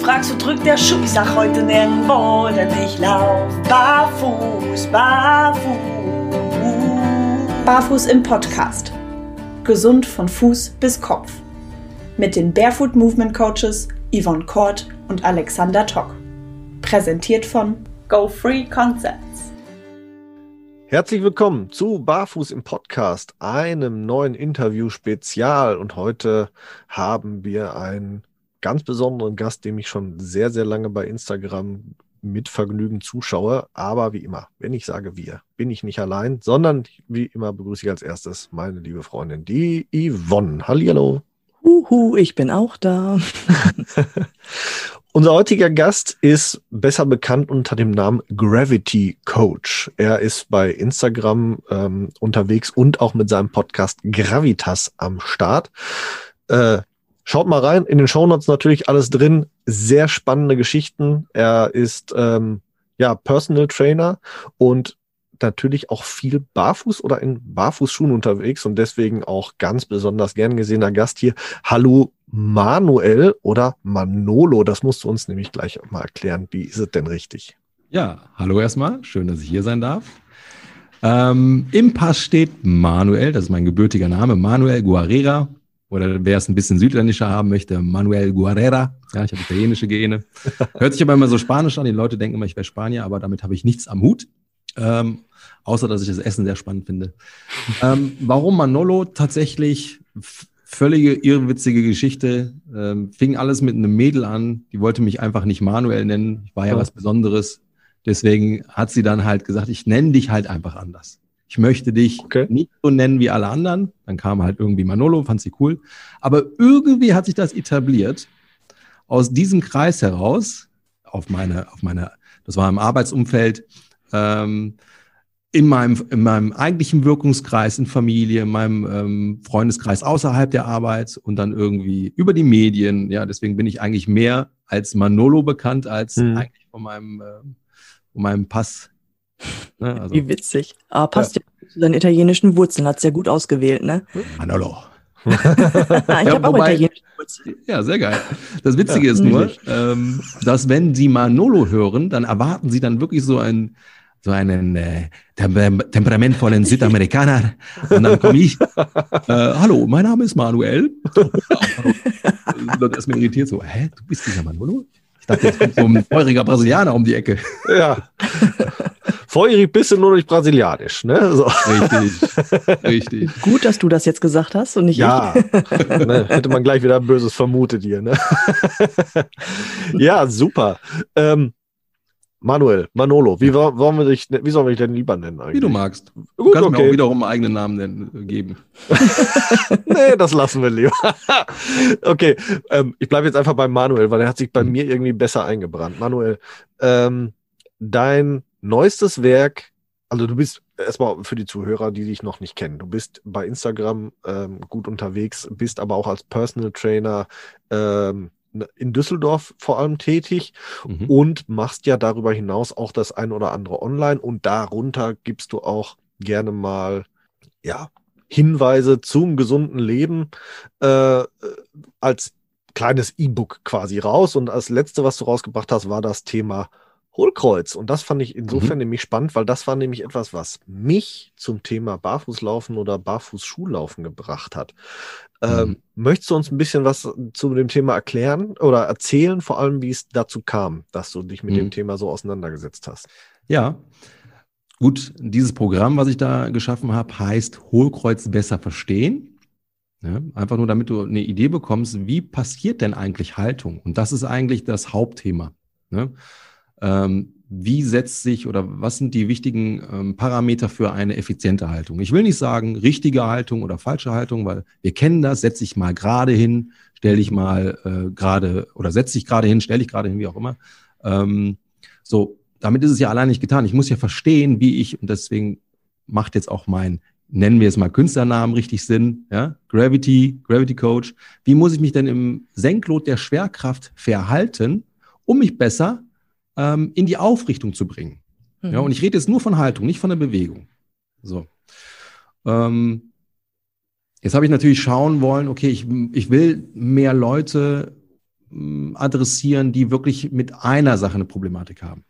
fragst, wo drückt der Schuh? Ich sag heute nirgendwo, denn ich lauf barfuß, barfuß. Barfuß im Podcast. Gesund von Fuß bis Kopf. Mit den Barefoot Movement Coaches Yvonne Kort und Alexander Tock. Präsentiert von Go Free Concepts. Herzlich willkommen zu Barfuß im Podcast, einem neuen Interview-Spezial. Und heute haben wir einen ganz besonderen Gast, dem ich schon sehr, sehr lange bei Instagram mit Vergnügen zuschaue. Aber wie immer, wenn ich sage wir, bin ich nicht allein, sondern wie immer begrüße ich als erstes meine liebe Freundin, die Yvonne. Hallihallo. Huhu, ich bin auch da. Unser heutiger Gast ist besser bekannt unter dem Namen Gravity Coach. Er ist bei Instagram ähm, unterwegs und auch mit seinem Podcast Gravitas am Start. Äh, schaut mal rein, in den Shownotes natürlich alles drin. Sehr spannende Geschichten. Er ist ähm, ja Personal Trainer und natürlich auch viel barfuß oder in Barfußschuhen unterwegs und deswegen auch ganz besonders gern gesehener Gast hier. Hallo Manuel oder Manolo, das musst du uns nämlich gleich mal erklären. Wie ist es denn richtig? Ja, hallo erstmal, schön, dass ich hier sein darf. Ähm, Im Pass steht Manuel, das ist mein gebürtiger Name, Manuel Guarera. Oder wer es ein bisschen südländischer haben möchte, Manuel Guarera. Ja, ich habe italienische Gene. Hört sich aber immer so spanisch an. Die Leute denken immer, ich wäre Spanier, aber damit habe ich nichts am Hut. Ähm, außer dass ich das Essen sehr spannend finde. Ähm, warum Manolo? Tatsächlich völlige irrwitzige Geschichte. Ähm, fing alles mit einem Mädel an. Die wollte mich einfach nicht Manuel nennen. Ich war ja, ja. was Besonderes. Deswegen hat sie dann halt gesagt, ich nenne dich halt einfach anders. Ich möchte dich okay. nicht so nennen wie alle anderen. Dann kam halt irgendwie Manolo, fand sie cool. Aber irgendwie hat sich das etabliert. Aus diesem Kreis heraus, auf meine, auf meine, das war im Arbeitsumfeld, ähm, in meinem, in meinem eigentlichen Wirkungskreis, in Familie, in meinem ähm, Freundeskreis außerhalb der Arbeit und dann irgendwie über die Medien. Ja, deswegen bin ich eigentlich mehr als Manolo bekannt als hm. eigentlich von meinem, äh, von meinem Pass. Ne, also, Wie witzig. Aber passt ja. ja zu seinen italienischen Wurzeln, hat sehr gut ausgewählt, ne? Manolo. ich ja, habe auch italienische Wurzeln. Ja, sehr geil. Das Witzige ja, ist nur, ähm, dass wenn Sie Manolo hören, dann erwarten Sie dann wirklich so ein so einen äh, Temper temperamentvollen Südamerikaner. Und dann komme ich, äh, hallo, mein Name ist Manuel. Und dann ist mir irritiert so, hä, du bist dieser Manolo? Dachte, jetzt kommt so ein feuriger Brasilianer um die Ecke. Ja. Feurig bist du nur durch Brasilianisch, ne? So. Richtig, richtig. Gut, dass du das jetzt gesagt hast und nicht ja. ich. ne, hätte man gleich wieder Böses vermutet hier, ne? ja, super. Ähm, Manuel, Manolo, wie, wollen wir dich, wie sollen wir dich denn lieber nennen eigentlich? Wie du magst. Du Gut, kannst okay. mir auch wiederum einen eigenen Namen nennen, geben. nee, das lassen wir lieber. okay, ähm, ich bleibe jetzt einfach bei Manuel, weil er hat sich bei mhm. mir irgendwie besser eingebrannt. Manuel, ähm, dein neuestes Werk, also du bist erstmal für die Zuhörer, die dich noch nicht kennen, du bist bei Instagram ähm, gut unterwegs, bist aber auch als Personal Trainer ähm, in Düsseldorf vor allem tätig mhm. und machst ja darüber hinaus auch das ein oder andere online und darunter gibst du auch gerne mal ja Hinweise zum gesunden Leben äh, als kleines E-Book quasi raus und als letzte, was du rausgebracht hast, war das Thema Hohlkreuz. Und das fand ich insofern mhm. nämlich spannend, weil das war nämlich etwas, was mich zum Thema Barfußlaufen oder Barfußschuhlaufen gebracht hat. Ähm, mhm. möchtest du uns ein bisschen was zu dem Thema erklären oder erzählen, vor allem wie es dazu kam, dass du dich mit mhm. dem Thema so auseinandergesetzt hast? Ja, gut, dieses Programm, was ich da geschaffen habe, heißt Hohlkreuz besser verstehen. Ja, einfach nur, damit du eine Idee bekommst, wie passiert denn eigentlich Haltung? Und das ist eigentlich das Hauptthema. Ne? Ähm, wie setzt sich oder was sind die wichtigen ähm, Parameter für eine effiziente Haltung? Ich will nicht sagen richtige Haltung oder falsche Haltung, weil wir kennen das, setz dich mal gerade hin, stell dich mal äh, gerade oder setz dich gerade hin, stell dich gerade hin, wie auch immer. Ähm, so, damit ist es ja allein nicht getan. Ich muss ja verstehen, wie ich, und deswegen macht jetzt auch mein, nennen wir es mal Künstlernamen richtig Sinn, ja, Gravity, Gravity Coach. Wie muss ich mich denn im Senklot der Schwerkraft verhalten, um mich besser ähm, in die Aufrichtung zu bringen. Mhm. Ja, und ich rede jetzt nur von Haltung, nicht von der Bewegung. So. Ähm, jetzt habe ich natürlich schauen wollen, okay, ich, ich will mehr Leute mm, adressieren, die wirklich mit einer Sache eine Problematik haben.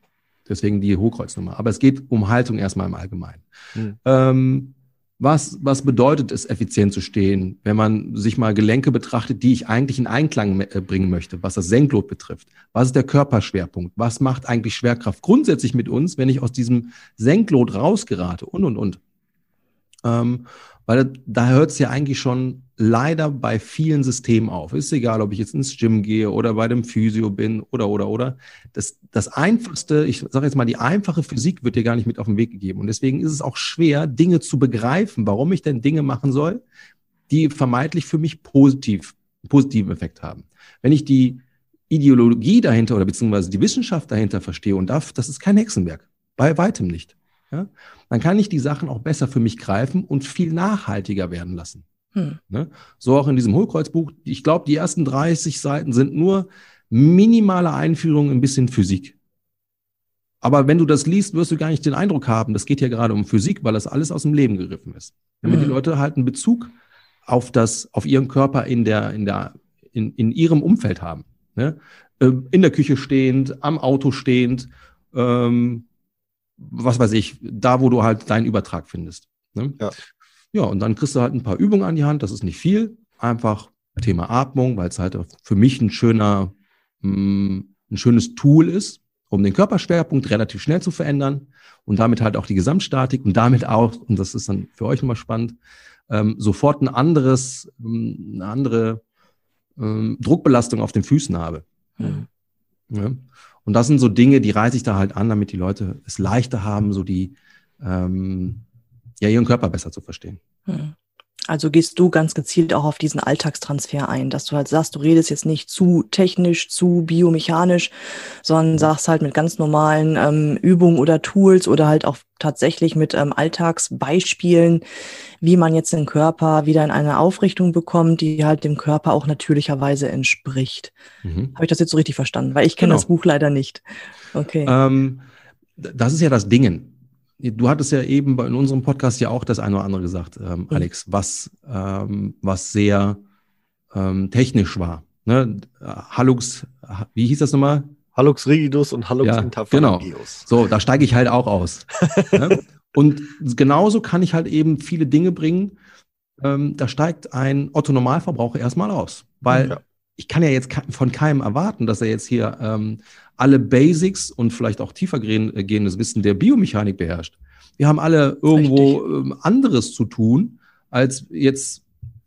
Deswegen die Hochkreuznummer. Aber es geht um Haltung erstmal im Allgemeinen. Hm. Ähm, was, was bedeutet es, effizient zu stehen, wenn man sich mal Gelenke betrachtet, die ich eigentlich in Einklang äh, bringen möchte, was das Senklot betrifft? Was ist der Körperschwerpunkt? Was macht eigentlich Schwerkraft grundsätzlich mit uns, wenn ich aus diesem Senklot rausgerate? Und, und, und. Ähm, weil da hört es ja eigentlich schon leider bei vielen Systemen auf. Ist egal, ob ich jetzt ins Gym gehe oder bei dem Physio bin oder, oder, oder. Das, das einfachste, ich sage jetzt mal, die einfache Physik wird dir gar nicht mit auf den Weg gegeben. Und deswegen ist es auch schwer, Dinge zu begreifen, warum ich denn Dinge machen soll, die vermeintlich für mich positiv, positiven Effekt haben. Wenn ich die Ideologie dahinter oder beziehungsweise die Wissenschaft dahinter verstehe und darf, das ist kein Hexenwerk. Bei weitem nicht. Ja? Dann kann ich die Sachen auch besser für mich greifen und viel nachhaltiger werden lassen. Hm. Ne? So auch in diesem Hohlkreuzbuch. Ich glaube, die ersten 30 Seiten sind nur minimale Einführung ein bisschen Physik. Aber wenn du das liest, wirst du gar nicht den Eindruck haben, das geht ja gerade um Physik, weil das alles aus dem Leben gegriffen ist. Damit hm. die Leute halt einen Bezug auf das, auf ihren Körper in der, in der, in, in ihrem Umfeld haben. Ne? Ähm, in der Küche stehend, am Auto stehend, ähm, was weiß ich, da, wo du halt deinen Übertrag findest. Ne? Ja. Ja, und dann kriegst du halt ein paar Übungen an die Hand. Das ist nicht viel. Einfach Thema Atmung, weil es halt für mich ein schöner, mm, ein schönes Tool ist, um den Körperschwerpunkt relativ schnell zu verändern und damit halt auch die Gesamtstatik und damit auch, und das ist dann für euch nochmal spannend, ähm, sofort ein anderes, mm, eine andere ähm, Druckbelastung auf den Füßen habe. Mhm. Ja. Und das sind so Dinge, die reiße ich da halt an, damit die Leute es leichter haben, so die ähm, ja, ihren Körper besser zu verstehen. Hm. Also gehst du ganz gezielt auch auf diesen Alltagstransfer ein, dass du halt sagst, du redest jetzt nicht zu technisch, zu biomechanisch, sondern sagst halt mit ganz normalen ähm, Übungen oder Tools oder halt auch tatsächlich mit ähm, Alltagsbeispielen, wie man jetzt den Körper wieder in eine Aufrichtung bekommt, die halt dem Körper auch natürlicherweise entspricht. Mhm. Habe ich das jetzt so richtig verstanden? Weil ich kenne genau. das Buch leider nicht. Okay. Ähm, das ist ja das Dingen. Du hattest ja eben in unserem Podcast ja auch das eine oder andere gesagt, ähm, mhm. Alex, was, ähm, was sehr ähm, technisch war. Ne? Hallux, wie hieß das nochmal? Hallux rigidus und Hallux ja, interphalangeus. Genau. So, da steige ich halt auch aus. ne? Und genauso kann ich halt eben viele Dinge bringen. Ähm, da steigt ein Otto-Normalverbraucher erstmal aus. Weil ja. Ich kann ja jetzt von keinem erwarten, dass er jetzt hier ähm, alle Basics und vielleicht auch tiefer äh, gehendes Wissen der Biomechanik beherrscht. Wir haben alle irgendwo ähm, anderes zu tun, als jetzt,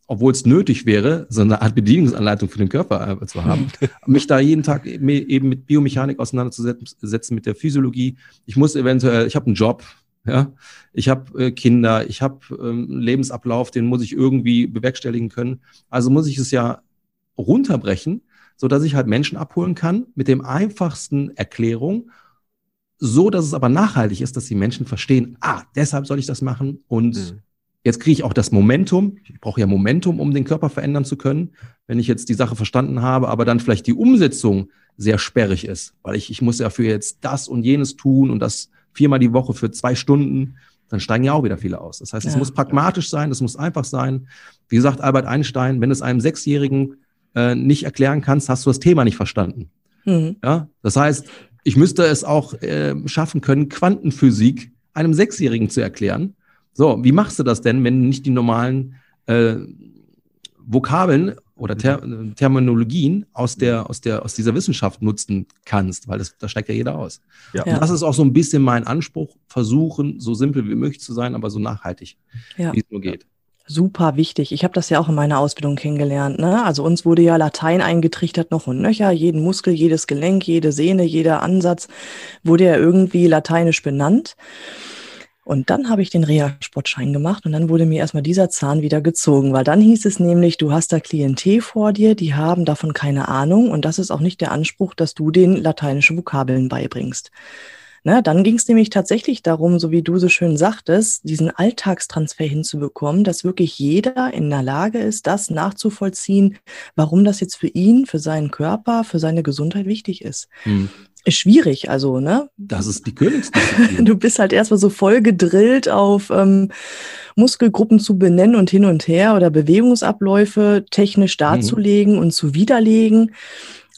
obwohl es nötig wäre, so eine Art Bedienungsanleitung für den Körper äh, zu haben, mich da jeden Tag eben mit Biomechanik auseinanderzusetzen, mit der Physiologie. Ich muss eventuell, ich habe einen Job, ja, ich habe äh, Kinder, ich habe ähm, einen Lebensablauf, den muss ich irgendwie bewerkstelligen können. Also muss ich es ja runterbrechen so dass ich halt Menschen abholen kann mit dem einfachsten Erklärung, so dass es aber nachhaltig ist, dass die Menschen verstehen, ah, deshalb soll ich das machen und mhm. jetzt kriege ich auch das Momentum. Ich brauche ja Momentum, um den Körper verändern zu können, wenn ich jetzt die Sache verstanden habe, aber dann vielleicht die Umsetzung sehr sperrig ist, weil ich, ich muss ja für jetzt das und jenes tun und das viermal die Woche für zwei Stunden, dann steigen ja auch wieder viele aus. Das heißt, es muss pragmatisch sein, es muss einfach sein. Wie gesagt, Albert Einstein, wenn es einem Sechsjährigen äh, nicht erklären kannst, hast du das Thema nicht verstanden. Mhm. Ja, das heißt, ich müsste es auch äh, schaffen können, Quantenphysik einem Sechsjährigen zu erklären. So, wie machst du das denn, wenn du nicht die normalen äh, Vokabeln oder Ter Terminologien aus der, aus der, aus dieser Wissenschaft nutzen kannst, weil das, da steigt ja jeder aus. Ja. Und das ist auch so ein bisschen mein Anspruch, versuchen, so simpel wie möglich zu sein, aber so nachhaltig, ja. wie es nur geht super wichtig. Ich habe das ja auch in meiner Ausbildung kennengelernt. Ne? Also uns wurde ja Latein eingetrichtert noch und nöcher. Jeden Muskel, jedes Gelenk, jede Sehne, jeder Ansatz wurde ja irgendwie lateinisch benannt. Und dann habe ich den Reha-Sportschein gemacht und dann wurde mir erstmal dieser Zahn wieder gezogen, weil dann hieß es nämlich, du hast da Klientel vor dir, die haben davon keine Ahnung und das ist auch nicht der Anspruch, dass du den lateinische Vokabeln beibringst. Ne, dann ging es nämlich tatsächlich darum, so wie du so schön sagtest, diesen Alltagstransfer hinzubekommen, dass wirklich jeder in der Lage ist, das nachzuvollziehen, warum das jetzt für ihn, für seinen Körper, für seine Gesundheit wichtig ist. Hm. Ist schwierig, also, ne? Das ist die Königsdisziplin. du bist halt erstmal so voll gedrillt auf ähm, Muskelgruppen zu benennen und hin und her oder Bewegungsabläufe technisch mhm. darzulegen mhm. und zu widerlegen.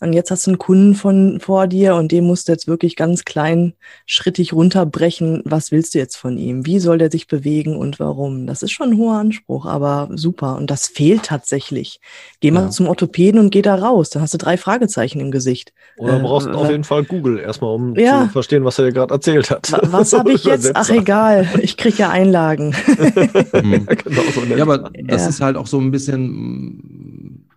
Und jetzt hast du einen Kunden von, vor dir und den musst du jetzt wirklich ganz klein schrittig runterbrechen. Was willst du jetzt von ihm? Wie soll der sich bewegen und warum? Das ist schon ein hoher Anspruch, aber super. Und das fehlt tatsächlich. Geh mal Ja. zum Orthopäden und geh da raus. Dann hast du drei Fragezeichen im Gesicht. Oder Äh, brauchst du auf jeden Fall Google erstmal, um Ja. zu verstehen, was er dir gerade erzählt hat. wa- Was habe ich jetzt? Ach egal, ich kriege ja Einlagen. Mhm. Ja, genau so Ja, aber das Ja. ist halt auch so ein bisschen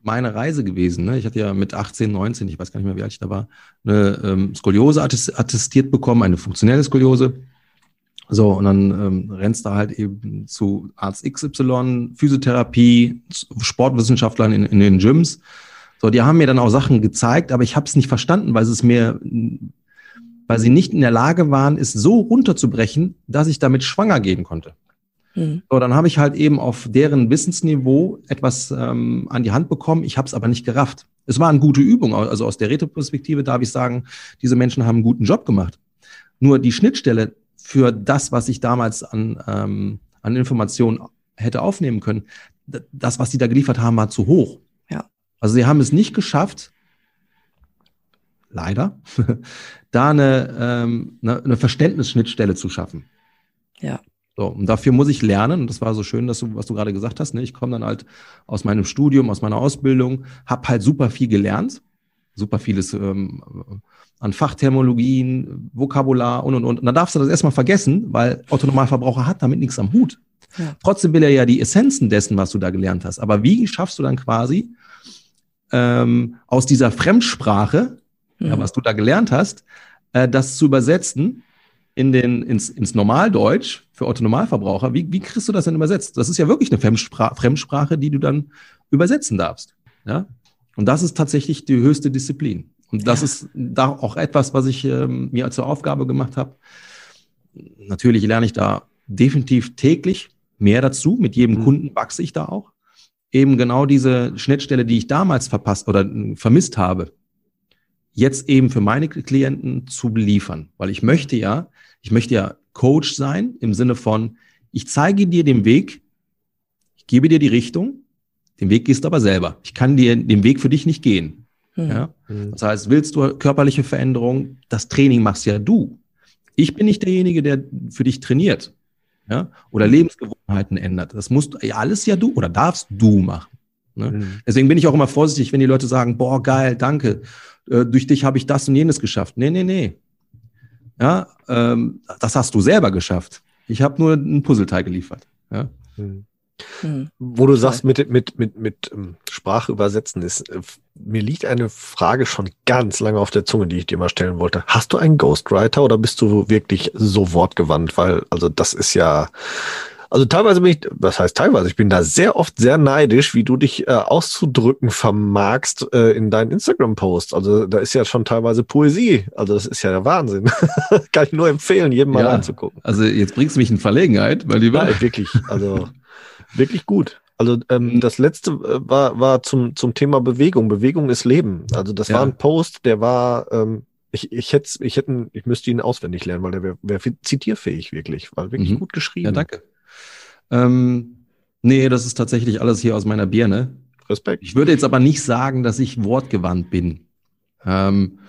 meine Reise gewesen. Ne? Ich hatte ja mit 18, 19, ich weiß gar nicht mehr, wie alt ich da war, eine ähm, Skoliose attest- attestiert bekommen, eine funktionelle Skoliose. So, und dann ähm, rennst du halt eben zu Arzt XY, Physiotherapie, Sportwissenschaftlern in, in den Gyms. So, die haben mir dann auch Sachen gezeigt, aber ich habe es nicht verstanden, weil es mir, weil sie nicht in der Lage waren, es so runterzubrechen, dass ich damit schwanger gehen konnte. Hm. So, dann habe ich halt eben auf deren Wissensniveau etwas ähm, an die Hand bekommen. Ich habe es aber nicht gerafft. Es war eine gute Übung. Also aus der Retroperspektive darf ich sagen, diese Menschen haben einen guten Job gemacht. Nur die Schnittstelle für das, was ich damals an, ähm, an Informationen hätte aufnehmen können, das, was sie da geliefert haben, war zu hoch. Ja. Also sie haben es nicht geschafft, leider, da eine, ähm, eine, eine Verständnisschnittstelle zu schaffen. Ja. So, und dafür muss ich lernen, und das war so schön, dass du, was du gerade gesagt hast, ne? ich komme dann halt aus meinem Studium, aus meiner Ausbildung, habe halt super viel gelernt, super vieles ähm, an Fachterminologien, Vokabular und und und. Und dann darfst du das erstmal vergessen, weil Autonomalverbraucher hat damit nichts am Hut. Ja. Trotzdem will er ja die Essenzen dessen, was du da gelernt hast. Aber wie schaffst du dann quasi ähm, aus dieser Fremdsprache, ja, Mhm. was du da gelernt hast, äh, das zu übersetzen in den, ins, ins Normaldeutsch für Autonomalverbraucher. Wie, wie kriegst du das denn übersetzt? Das ist ja wirklich eine Fremdspra Fremdsprache, die du dann übersetzen darfst. Ja? Und das ist tatsächlich die höchste Disziplin. Und das Ja. ist da auch etwas, was ich ähm, mir zur Aufgabe gemacht habe. Natürlich lerne ich da definitiv täglich mehr dazu. Mit jedem Mhm. Kunden wachse ich da auch. Eben genau diese Schnittstelle, die ich damals verpasst oder äh, vermisst habe, jetzt eben für meine Klienten zu liefern. Weil ich möchte ja, ich möchte ja Coach sein im Sinne von, ich zeige dir den Weg, ich gebe dir die Richtung, den Weg gehst du aber selber. Ich kann dir den Weg für dich nicht gehen. Hm. Ja? Mhm. Das heißt, willst du körperliche Veränderung, das Training machst ja du. Ich bin nicht derjenige, der für dich trainiert. Ja? Oder Lebensgewohnheiten ändert. Das musst du ja alles ja du oder darfst du machen. Ne? Mhm. Deswegen bin ich auch immer vorsichtig, wenn die Leute sagen, boah, geil, danke, äh, durch dich habe ich das und jenes geschafft. Nee, nee, nee. Ja, ähm, das hast du selber geschafft. Ich habe nur ein Puzzleteil geliefert. Ja? Mhm. Hm. Wo du sagst, mit, mit, mit, mit ähm, Sprache übersetzen ist, äh, mir liegt eine Frage schon ganz lange auf der Zunge, die ich dir mal stellen wollte. Hast du einen Ghostwriter oder bist du wirklich so wortgewandt? Weil, also das ist ja, also teilweise bin ich, was heißt teilweise, ich bin da sehr oft sehr neidisch, wie du dich äh, auszudrücken vermagst äh, in deinen Instagram-Posts. Also da ist ja schon teilweise Poesie. Also das ist ja der Wahnsinn. Kann ich nur empfehlen, jedem mal Ja. anzugucken. Also jetzt bringst du mich in Verlegenheit, weil die Ja, wirklich, also wirklich gut. Also ähm, das letzte äh, war, war zum, zum Thema Bewegung. Bewegung ist Leben. Also das Ja. war ein Post, der war, ähm, ich, ich hätte, ich hätten, ich müsste ihn auswendig lernen, weil der wäre wär zitierfähig wirklich, war wirklich Mhm. gut geschrieben. Ja, danke. Ähm, nee, das ist tatsächlich alles hier aus meiner Birne. Respekt. Ich würde jetzt aber nicht sagen, dass ich wortgewandt bin. Ähm,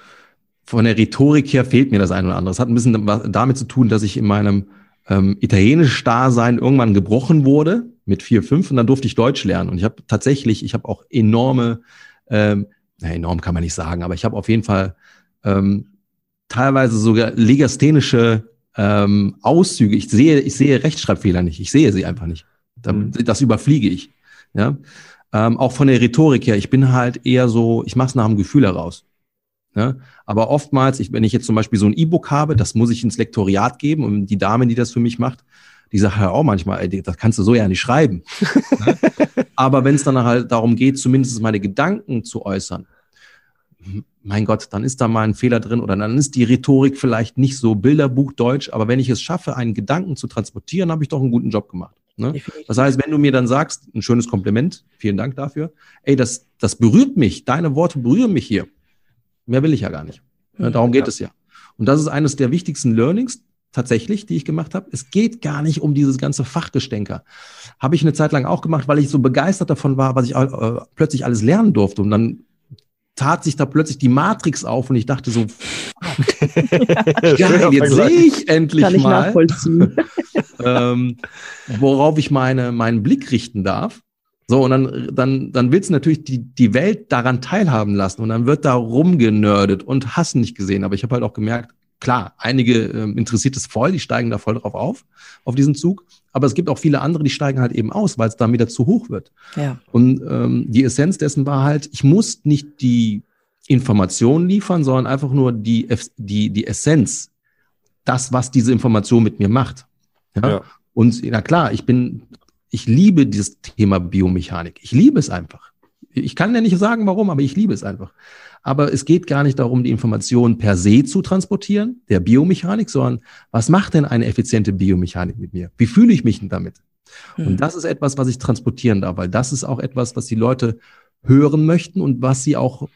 von der Rhetorik her fehlt mir das ein oder andere. Es hat ein bisschen damit zu tun, dass ich in meinem ähm, italienisch Dasein irgendwann gebrochen wurde mit vier, fünf und dann durfte ich Deutsch lernen. Und ich habe tatsächlich, ich habe auch enorme, ähm, na, enorm kann man nicht sagen, aber ich habe auf jeden Fall ähm, teilweise sogar legasthenische ähm, Auszüge. Ich sehe, ich sehe Rechtschreibfehler nicht. Ich sehe sie einfach nicht. Mhm. Das überfliege ich. Ja. Ähm, auch von der Rhetorik her, ich bin halt eher so, ich mache es nach dem Gefühl heraus. Ja? Aber oftmals, ich, wenn ich jetzt zum Beispiel so ein E-Book habe, das muss ich ins Lektoriat geben und die Dame, die das für mich macht, die sagt ja auch manchmal, ey, das kannst du so ja nicht schreiben. ne? Aber wenn es dann halt darum geht, zumindest meine Gedanken zu äußern, mein Gott, dann ist da mal ein Fehler drin oder dann ist die Rhetorik vielleicht nicht so Bilderbuchdeutsch, aber wenn ich es schaffe, einen Gedanken zu transportieren, habe ich doch einen guten Job gemacht. Ne? Das heißt, wenn du mir dann sagst, ein schönes Kompliment, vielen Dank dafür, ey, das, das berührt mich, deine Worte berühren mich hier. Mehr will ich ja gar nicht. Ne, Mhm. Darum geht es ja. Und das ist eines der wichtigsten Learnings tatsächlich, die ich gemacht habe. Es geht gar nicht um dieses ganze Fachgestänker. Habe ich eine Zeit lang auch gemacht, weil ich so begeistert davon war, was ich äh, plötzlich alles lernen durfte. Und dann tat sich da plötzlich die Matrix auf und ich dachte so, geil, jetzt sehe ich endlich Kann ich mal, nachvollziehen. ähm, worauf ich meine, meinen Blick richten darf. So, und dann, dann, dann willst du natürlich die, die Welt daran teilhaben lassen und dann wird da rumgenördet und hast nicht gesehen. Aber ich habe halt auch gemerkt, klar, einige ähm, interessiert es voll, die steigen da voll drauf auf, auf diesen Zug. Aber es gibt auch viele andere, die steigen halt eben aus, weil es dann wieder zu hoch wird. Ja. Und ähm, die Essenz dessen war halt, ich muss nicht die Information liefern, sondern einfach nur die, die, die Essenz, das, was diese Information mit mir macht. Ja? Ja. Und na klar, ich bin, ich liebe dieses Thema Biomechanik. Ich liebe es einfach. Ich kann ja nicht sagen, warum, aber ich liebe es einfach. Aber es geht gar nicht darum, die Information per se zu transportieren, der Biomechanik, sondern was macht denn eine effiziente Biomechanik mit mir? Wie fühle ich mich denn damit? Hm. Und das ist etwas, was ich transportieren darf, weil das ist auch etwas, was die Leute hören möchten und was sie auch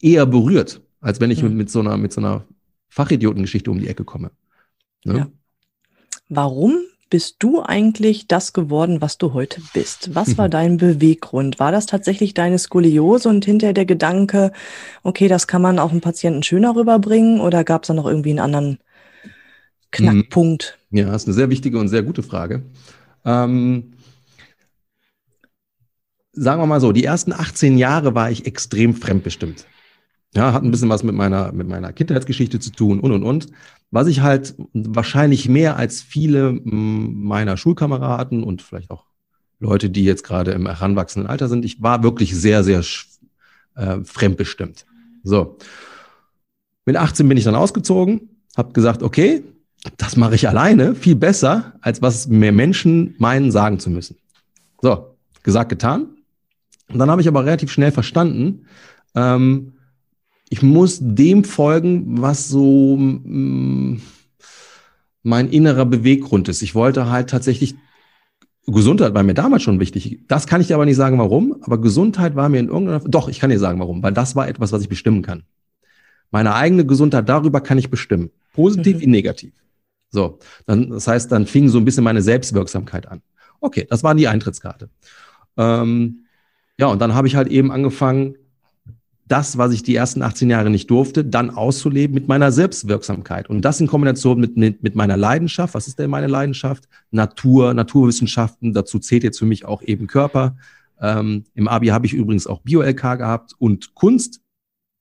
eher berührt, als wenn ich Mhm. mit, mit so einer, mit so einer Fachidiotengeschichte um die Ecke komme. Ne? Ja. Warum bist du eigentlich das geworden, was du heute bist? Was war dein Beweggrund? War das tatsächlich deine Skoliose und hinterher der Gedanke, okay, das kann man auch einem Patienten schöner rüberbringen oder gab es da noch irgendwie einen anderen Knackpunkt? Ja, das ist eine sehr wichtige und sehr gute Frage. Ähm, sagen wir mal so, die ersten 18 Jahre war ich extrem fremdbestimmt. Ja, hat ein bisschen was mit meiner, mit meiner Kindheitsgeschichte zu tun und und und. Was ich halt wahrscheinlich mehr als viele m, meiner Schulkameraden und vielleicht auch Leute, die jetzt gerade im heranwachsenden Alter sind, ich war wirklich sehr, sehr äh, fremdbestimmt. So. Mit 18 bin ich dann ausgezogen, habe gesagt, okay, das mache ich alleine viel besser, als was mir Menschen meinen, sagen zu müssen. So, gesagt, getan. Und dann habe ich aber relativ schnell verstanden, ähm, ich muss dem folgen, was so mm, mein innerer Beweggrund ist. Ich wollte halt tatsächlich, Gesundheit war mir damals schon wichtig. Das kann ich dir aber nicht sagen, warum, aber Gesundheit war mir in irgendeiner, doch, ich kann dir sagen, warum, weil das war etwas, was ich bestimmen kann. Meine eigene Gesundheit, darüber kann ich bestimmen. Positiv Mhm. wie negativ. So, dann, das heißt, dann fing so ein bisschen meine Selbstwirksamkeit an. Okay, das war die Eintrittskarte. Ähm, ja, und dann habe ich halt eben angefangen, das, was ich die ersten 18 Jahre nicht durfte, dann auszuleben mit meiner Selbstwirksamkeit. Und das in Kombination mit, mit, mit meiner Leidenschaft. Was ist denn meine Leidenschaft? Natur, Naturwissenschaften. Dazu zählt jetzt für mich auch eben Körper. Ähm, Im Abi habe ich übrigens auch Bio-LK gehabt und Kunst.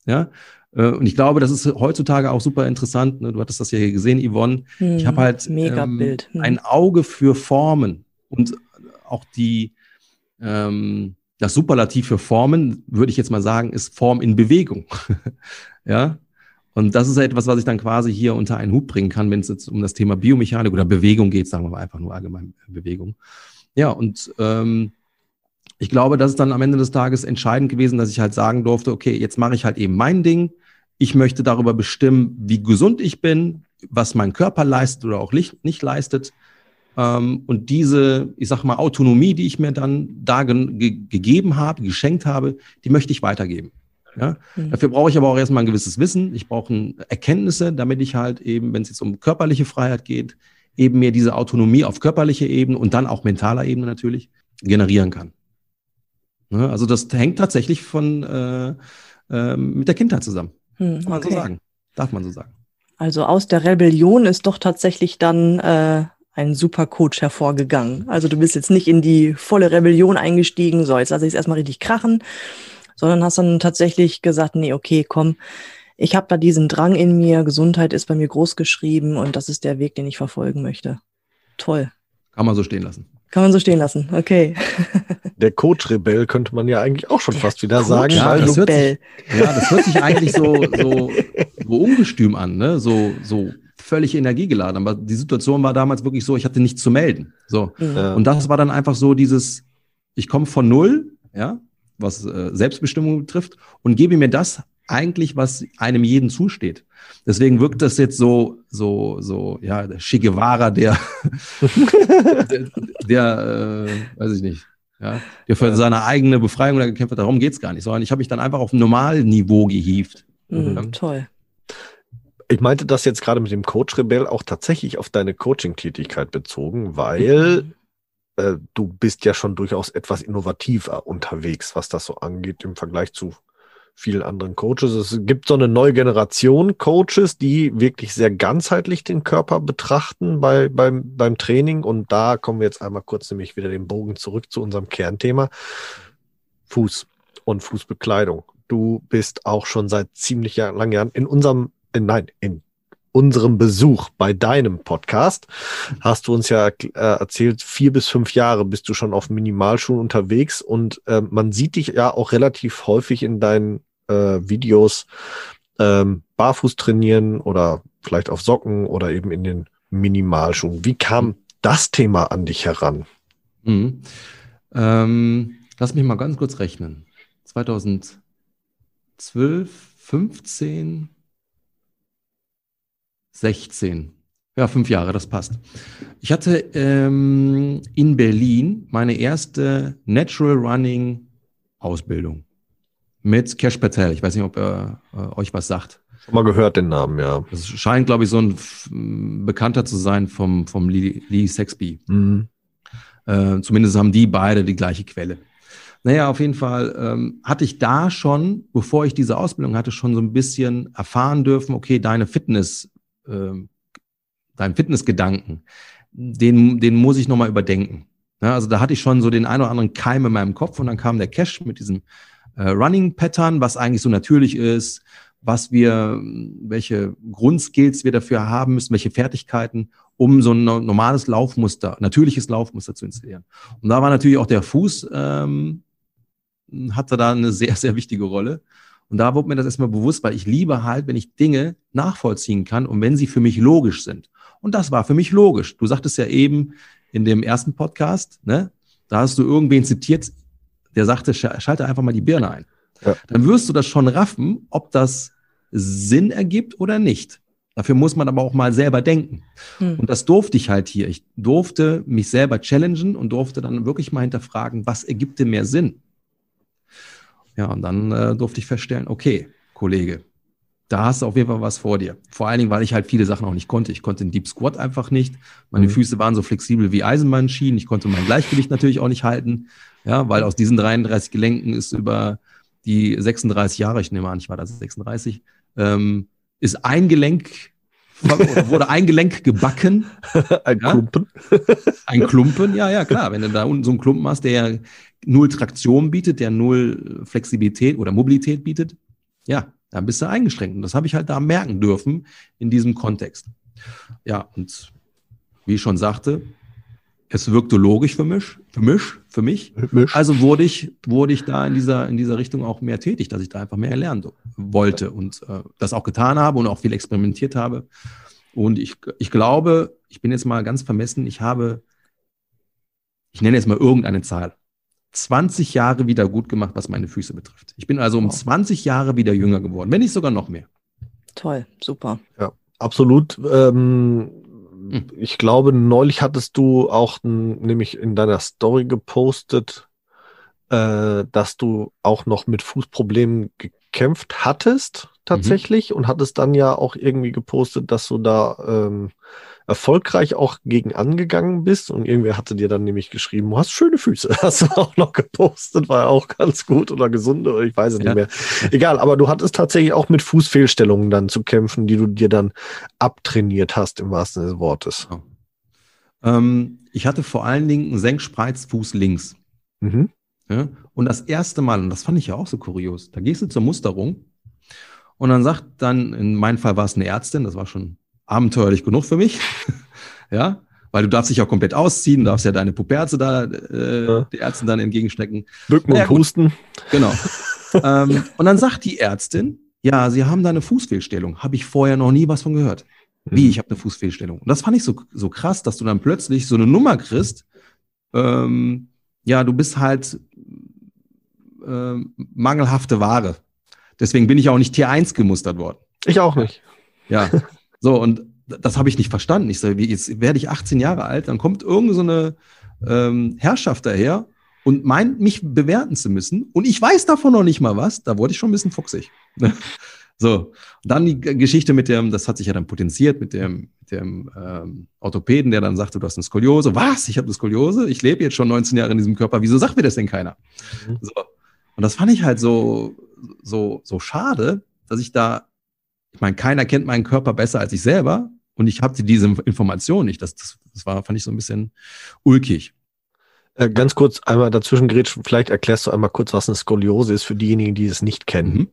Ja, äh, und ich glaube, das ist heutzutage auch super interessant. Ne? Du hattest das ja hier gesehen, Yvonne. Hm, Ich habe halt ähm. Hm. ein Auge für Formen und auch die ähm, das Superlativ für Formen, würde ich jetzt mal sagen, ist Form in Bewegung. ja. Und das ist etwas, was ich dann quasi hier unter einen Hut bringen kann, wenn es jetzt um das Thema Biomechanik oder Bewegung geht, sagen wir mal einfach nur allgemein Bewegung. Ja, und ähm, ich glaube, das ist dann am Ende des Tages entscheidend gewesen, dass ich halt sagen durfte, okay, jetzt mache ich halt eben mein Ding. Ich möchte darüber bestimmen, wie gesund ich bin, was mein Körper leistet oder auch nicht, nicht leistet. Ähm, und diese, ich sag mal, Autonomie, die ich mir dann da ge ge gegeben habe, geschenkt habe, die möchte ich weitergeben. Ja? Hm. Dafür brauche ich aber auch erstmal ein gewisses Wissen. Ich brauche Erkenntnisse, damit ich halt eben, wenn es jetzt um körperliche Freiheit geht, eben mir diese Autonomie auf körperlicher Ebene und dann auch mentaler Ebene natürlich generieren kann. Ne? Also das hängt tatsächlich von äh, äh, mit der Kindheit zusammen. Hm, Kann man so okay. sagen. Darf man so sagen. Also aus der Rebellion ist doch tatsächlich dann äh, ein super Coach hervorgegangen. Also du bist jetzt nicht in die volle Rebellion eingestiegen, so jetzt lasse ich es erstmal richtig krachen, sondern hast dann tatsächlich gesagt, nee, okay, komm, ich habe da diesen Drang in mir, Gesundheit ist bei mir groß geschrieben und das ist der Weg, den ich verfolgen möchte. Toll. Kann man so stehen lasen. Kann man so stehen lassen. Okay. Der Coach-Rebell könnte man ja eigentlich auch schon fast wieder sagen, Ja, weil das hört sich- Rebell. Ja, das hört sich eigentlich so, so, so ungestüm an, ne? So, so völlig energiegeladen. Aber die Situation war damals wirklich so, ich hatte nichts zu melden. So. Mhm. Ja. Und das war dann einfach so dieses, ich komme von null, ja, was äh, Selbstbestimmung betrifft, und gebe mir das eigentlich, was einem jeden zusteht. Deswegen wirkt das jetzt so, so, so, ja, der Che Guevara, der, der, der äh, weiß ich nicht, ja, der für seine eigene Befreiung da gekämpft hat. Darum geht's gar nicht, sondern ich habe mich dann einfach auf ein Normalniveau gehievt. Mhm, Mhm. Toll. Ich meinte das jetzt gerade mit dem Coach-Rebell auch tatsächlich auf deine Coaching-Tätigkeit bezogen, weil äh, du bist ja schon durchaus etwas innovativer unterwegs, was das so angeht im Vergleich zu vielen anderen Coaches. Es gibt so eine neue Generation Coaches, die wirklich sehr ganzheitlich den Körper betrachten bei, beim, beim Training. Und da kommen wir jetzt einmal kurz nämlich wieder den Bogen zurück zu unserem Kernthema. Fuß und Fußbekleidung. Du bist auch schon seit ziemlich langen Jahren in unserem, nein, in unserem Besuch bei deinem Podcast hast du uns ja äh, erzählt, vier bis fünf Jahre bist du schon auf Minimalschuhen unterwegs und äh, man sieht dich ja auch relativ häufig in deinen äh, Videos ähm, barfuß trainieren oder vielleicht auf Socken oder eben in den Minimalschuhen. Wie kam das Thema an dich heran? Mhm. Ähm, lass mich mal ganz kurz rechnen. 2012, 15, 16. Ja, fünf Jahre, das passt. Ich hatte ähm, in Berlin meine erste Natural Running Ausbildung mit Cash Patel. Ich weiß nicht, ob er äh, euch was sagt. Schon mal gehört den Namen, ja. Das scheint, glaube ich, so ein Bekannter zu sein vom, vom Lee, Lee Sexby. Mhm. Äh, zumindest haben die beide die gleiche Quelle. Naja, auf jeden Fall ähm, hatte ich da schon, bevor ich diese Ausbildung hatte, schon so ein bisschen erfahren dürfen, okay, deine Fitness äh, deinem Fitnessgedanken, den, den muss ich nochmal überdenken. Ja, also da hatte ich schon so den einen oder anderen Keim in meinem Kopf und dann kam der Cash mit diesem äh, Running Pattern, was eigentlich so natürlich ist, was wir, welche Grundskills wir dafür haben müssen, welche Fertigkeiten, um so ein normales Laufmuster, natürliches Laufmuster zu installieren. Und da war natürlich auch der Fuß, ähm, hatte da eine sehr, sehr wichtige Rolle. Und da wurde mir das erstmal bewusst, weil ich liebe halt, wenn ich Dinge nachvollziehen kann und wenn sie für mich logisch sind. Und das war für mich logisch. Du sagtest ja eben in dem ersten Podcast, ne, da hast du irgendwen zitiert, der sagte, schalte einfach mal die Birne ein. Ja. Dann wirst du das schon raffen, ob das Sinn ergibt oder nicht. Dafür muss man aber auch mal selber denken. Hm. Und das durfte ich halt hier. Ich durfte mich selber challengen und durfte dann wirklich mal hinterfragen, was ergibt denn mehr Sinn? Ja, und dann äh, durfte ich feststellen, okay, Kollege, da hast du auf jeden Fall was vor dir. Vor allen Dingen, weil ich halt viele Sachen auch nicht konnte. Ich konnte den Deep Squat einfach nicht. Meine mhm. Füße waren so flexibel wie Eisenbahnschienen. Ich konnte mein Gleichgewicht natürlich auch nicht halten. Ja, weil aus diesen 33 Gelenken ist über die 36 Jahre, ich nehme an, ich war da 36, ähm, ist ein Gelenk wurde ein Gelenk gebacken. ein ja? Klumpen. ein Klumpen, ja, ja, klar. Wenn du da unten so einen Klumpen hast, der null Traktion bietet, der null Flexibilität oder Mobilität bietet, ja, dann bist du eingeschränkt. Und das habe ich halt da merken dürfen in diesem Kontext. Ja, und wie ich schon sagte, es wirkte logisch für mich, für mich, für mich. Misch. Also wurde ich, wurde ich da in dieser, in dieser Richtung auch mehr tätig, dass ich da einfach mehr lernen wollte und äh, das auch getan habe und auch viel experimentiert habe. Und ich, ich glaube, ich bin jetzt mal ganz vermessen, ich habe, ich nenne jetzt mal irgendeine Zahl, 20 Jahre wieder gut gemacht, was meine Füße betrifft. Ich bin also um 20 Jahre wieder jünger geworden, wenn nicht sogar noch mehr. Toll, super. Ja, absolut. Ähm, hm. Ich glaube, neulich hattest du auch nämlich in deiner Story gepostet, äh, dass du auch noch mit Fußproblemen gekämpft hattest, tatsächlich, mhm. und hattest dann ja auch irgendwie gepostet, dass du da ähm, erfolgreich auch gegen angegangen bist. Und irgendwer hatte dir dann nämlich geschrieben, du hast schöne Füße. Hast du auch noch gepostet, war ja auch ganz gut oder gesunde, ich weiß es ja. nicht mehr. Egal, aber du hattest tatsächlich auch mit Fußfehlstellungen dann zu kämpfen, die du dir dann abtrainiert hast, im wahrsten Sinne des Wortes. Oh. Ähm, ich hatte vor allen Dingen einen Senkspreizfuß links. Mhm. Ja? Und das erste Mal, und das fand ich ja auch so kurios, da gehst du zur Musterung und dann sagt dann, in meinem Fall war es eine Ärztin, das war schon abenteuerlich genug für mich. ja, weil du darfst dich auch komplett ausziehen, darfst ja deine Puperze da äh, ja. die Ärzten dann entgegenstecken. Bücken naja, und husten. Genau. ähm, und dann sagt die Ärztin, ja, sie haben da eine Fußfehlstellung. Habe ich vorher noch nie was von gehört. Wie, mhm. ich habe eine Fußfehlstellung. Und das fand ich so, so krass, dass du dann plötzlich so eine Nummer kriegst. Ähm, ja, du bist halt äh, mangelhafte Ware. Deswegen bin ich auch nicht Tier 1 gemustert worden. Ich auch nicht. Ja. So, und das habe ich nicht verstanden. Ich sage, jetzt werde ich 18 Jahre alt, dann kommt irgend so eine ähm, Herrschaft daher und meint, mich bewerten zu müssen. Und ich weiß davon noch nicht mal was. Da wurde ich schon ein bisschen fuchsig. so, dann die Geschichte mit dem, das hat sich ja dann potenziert mit dem, mit dem ähm, Orthopäden, der dann sagte, du hast eine Skoliose. Was? Ich habe eine Skoliose? Ich lebe jetzt schon 19 Jahre in diesem Körper. Wieso sagt mir das denn keiner? Mhm. So. Und das fand ich halt so, so, so schade, dass ich da, ich meine, keiner kennt meinen Körper besser als ich selber und ich hatte diese Information nicht. Das, das, das war, fand ich so ein bisschen ulkig. Äh, ganz kurz einmal dazwischen, Gretsch, vielleicht erklärst du einmal kurz, was eine Skoliose ist für diejenigen, die es nicht kennen. Mhm.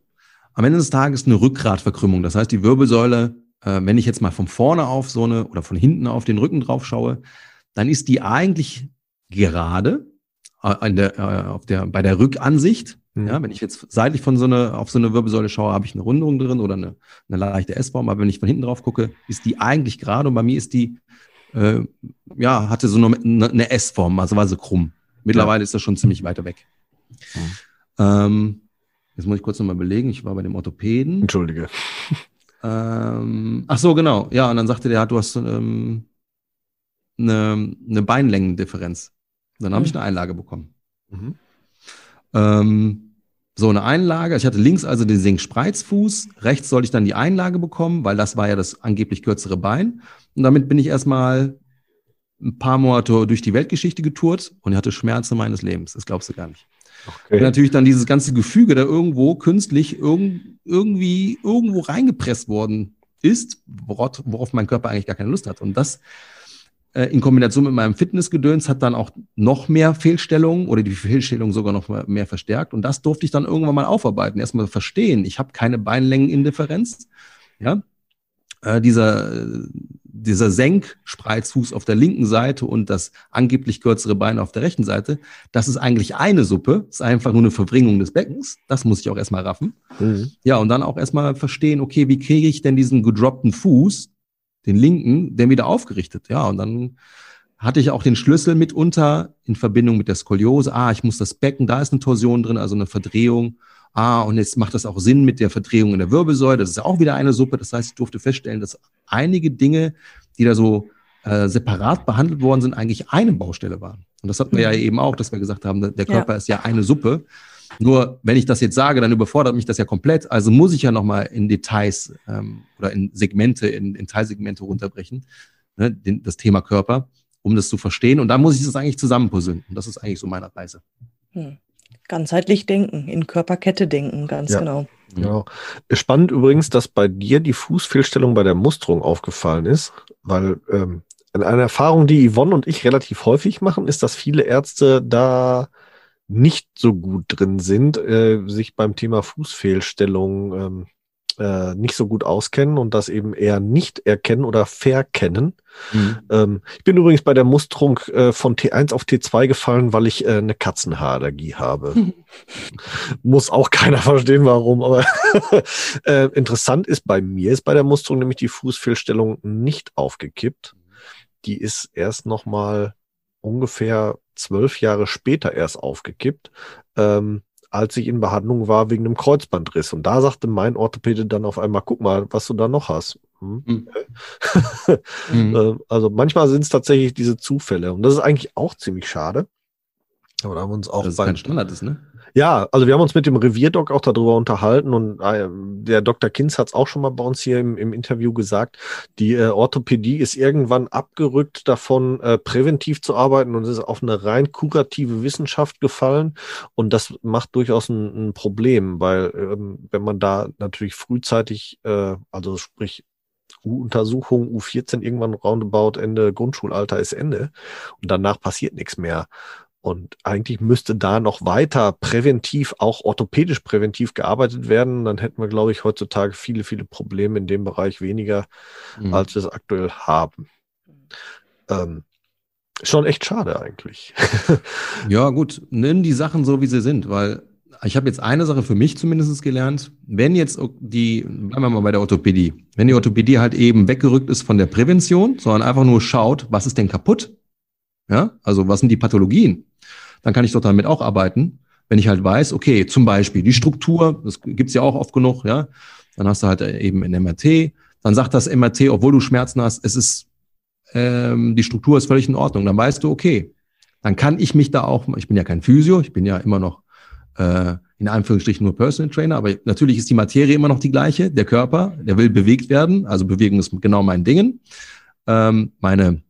Am Ende des Tages eine Rückgratverkrümmung. Das heißt, die Wirbelsäule, äh, wenn ich jetzt mal von vorne auf so eine oder von hinten auf den Rücken drauf schaue, dann ist die eigentlich gerade der, äh, auf der, bei der Rückansicht. Mhm. Ja, wenn ich jetzt seitlich von so eine, auf so eine Wirbelsäule schaue, habe ich eine Rundung drin oder eine, eine leichte S-Form. Aber wenn ich von hinten drauf gucke, ist die eigentlich gerade und bei mir ist die, äh, ja, hatte so eine, eine S-Form, also war sie krumm. Mittlerweile ja. ist das schon ziemlich weiter weg. Mhm. Ähm, jetzt muss ich kurz nochmal belegen, ich war bei dem Orthopäden. Entschuldige. Ähm, ach so, genau. Ja, und dann sagte der, du hast ähm, eine, eine Beinlängendifferenz. Dann habe ich eine Einlage bekommen. Mhm. Ähm, so eine Einlage. Ich hatte links also den Senkspreizfuß, rechts sollte ich dann die Einlage bekommen, weil das war ja das angeblich kürzere Bein. Und damit bin ich erstmal ein paar Monate durch die Weltgeschichte getourt und ich hatte Schmerzen meines Lebens. Das glaubst du gar nicht. Okay. Und natürlich dann dieses ganze Gefüge da irgendwo künstlich irg irgendwie irgendwo reingepresst worden ist, worauf, worauf mein Körper eigentlich gar keine Lust hat. Und das in Kombination mit meinem Fitnessgedöns hat dann auch noch mehr Fehlstellungen oder die Fehlstellungen sogar noch mehr verstärkt. Und das durfte ich dann irgendwann mal aufarbeiten, erstmal verstehen. Ich habe keine Beinlängenindifferenz. Ja, äh, dieser, dieser Senkspreizfuß auf der linken Seite und das angeblich kürzere Bein auf der rechten Seite, das ist eigentlich eine Suppe, ist einfach nur eine Verbringung des Beckens. Das muss ich auch erstmal raffen. Mhm. Ja, und dann auch erstmal verstehen, okay, wie kriege ich denn diesen gedroppten Fuß, den linken, denn wieder aufgerichtet? Ja, und dann hatte ich auch den Schlüssel mitunter in Verbindung mit der Skoliose. Ah, ich muss das Becken, da ist eine Torsion drin, also eine Verdrehung ah, und jetzt macht das auch Sinn mit der Verdrehung in der Wirbelsäule. Das ist auch wieder eine Suppe. Das heißt, ich durfte feststellen, dass einige Dinge, die da so äh, separat behandelt worden sind, eigentlich eine Baustelle waren. Und das hatten wir ja mhm. eben auch, dass wir gesagt haben, der Körper ja. ist ja eine Suppe. Nur wenn ich das jetzt sage, dann überfordert mich das ja komplett. Also muss ich ja nochmal in Details ähm, oder in Segmente, in, in Teilsegmente runterbrechen, ne, den, das Thema Körper, um das zu verstehen. Und da muss ich das eigentlich zusammenpuzzeln. Und das ist eigentlich so meine Reise. Hm. Ganzheitlich denken, in Körperkette denken, ganz ja. genau. Ja. Spannend übrigens, dass bei dir die Fußfehlstellung bei der Musterung aufgefallen ist, weil ähm, eine Erfahrung, die Yvonne und ich relativ häufig machen, ist, dass viele Ärzte da nicht so gut drin sind, äh, sich beim Thema Fußfehlstellung ähm, äh, nicht so gut auskennen und das eben eher nicht erkennen oder verkennen. Mhm. Ähm, ich bin übrigens bei der Musterung äh, von T1 auf T2 gefallen, weil ich äh, eine Katzenhaarallergie habe. Muss auch keiner verstehen, warum, aber äh, interessant ist bei mir ist bei der Musterung nämlich die Fußfehlstellung nicht aufgekippt. Die ist erst noch mal ungefähr zwölf Jahre später erst aufgekippt. Ähm, als ich in Behandlung war wegen einem Kreuzbandriss. Und da sagte mein Orthopäde dann auf einmal, guck mal, was du da noch hast. Hm? Mhm. mhm. also manchmal sind es tatsächlich diese Zufälle. Und das ist eigentlich auch ziemlich schade. Aber da haben wir uns auch. Das ist kein Standard ist, ne? Ja, also wir haben uns mit dem Revierdoc auch darüber unterhalten und äh, der Dr. Kinz hat es auch schon mal bei uns hier im, im Interview gesagt, die äh, Orthopädie ist irgendwann abgerückt davon, äh, präventiv zu arbeiten und ist auf eine rein kurative Wissenschaft gefallen und das macht durchaus ein, ein Problem, weil ähm, wenn man da natürlich frühzeitig, äh, also sprich U-Untersuchung, U14 irgendwann roundabout Ende Grundschulalter ist Ende und danach passiert nichts mehr. Und eigentlich müsste da noch weiter präventiv, auch orthopädisch präventiv gearbeitet werden. Dann hätten wir, glaube ich, heutzutage viele, viele Probleme in dem Bereich weniger, mhm. als wir es aktuell haben. Ähm, schon echt schade eigentlich. ja, gut, nimm die Sachen so, wie sie sind, weil ich habe jetzt eine Sache für mich zumindest gelernt. Wenn jetzt die, bleiben wir mal bei der Orthopädie, wenn die Orthopädie halt eben weggerückt ist von der Prävention, sondern einfach nur schaut, was ist denn kaputt? Ja, also was sind die Pathologien? dann kann ich dort damit auch arbeiten. Wenn ich halt weiß, okay, zum Beispiel die Struktur, das gibt's ja auch oft genug, ja, dann hast du halt eben ein MRT, dann sagt das MRT, obwohl du Schmerzen hast, es ist, ähm, die Struktur ist völlig in Ordnung. Dann weißt du, okay, dann kann ich mich da auch, ich bin ja kein Physio, ich bin ja immer noch äh, in Anführungsstrichen nur Personal Trainer, aber natürlich ist die Materie immer noch die gleiche, der Körper, der will bewegt werden, also Bewegung ist genau mein Dingen. ähm, meine,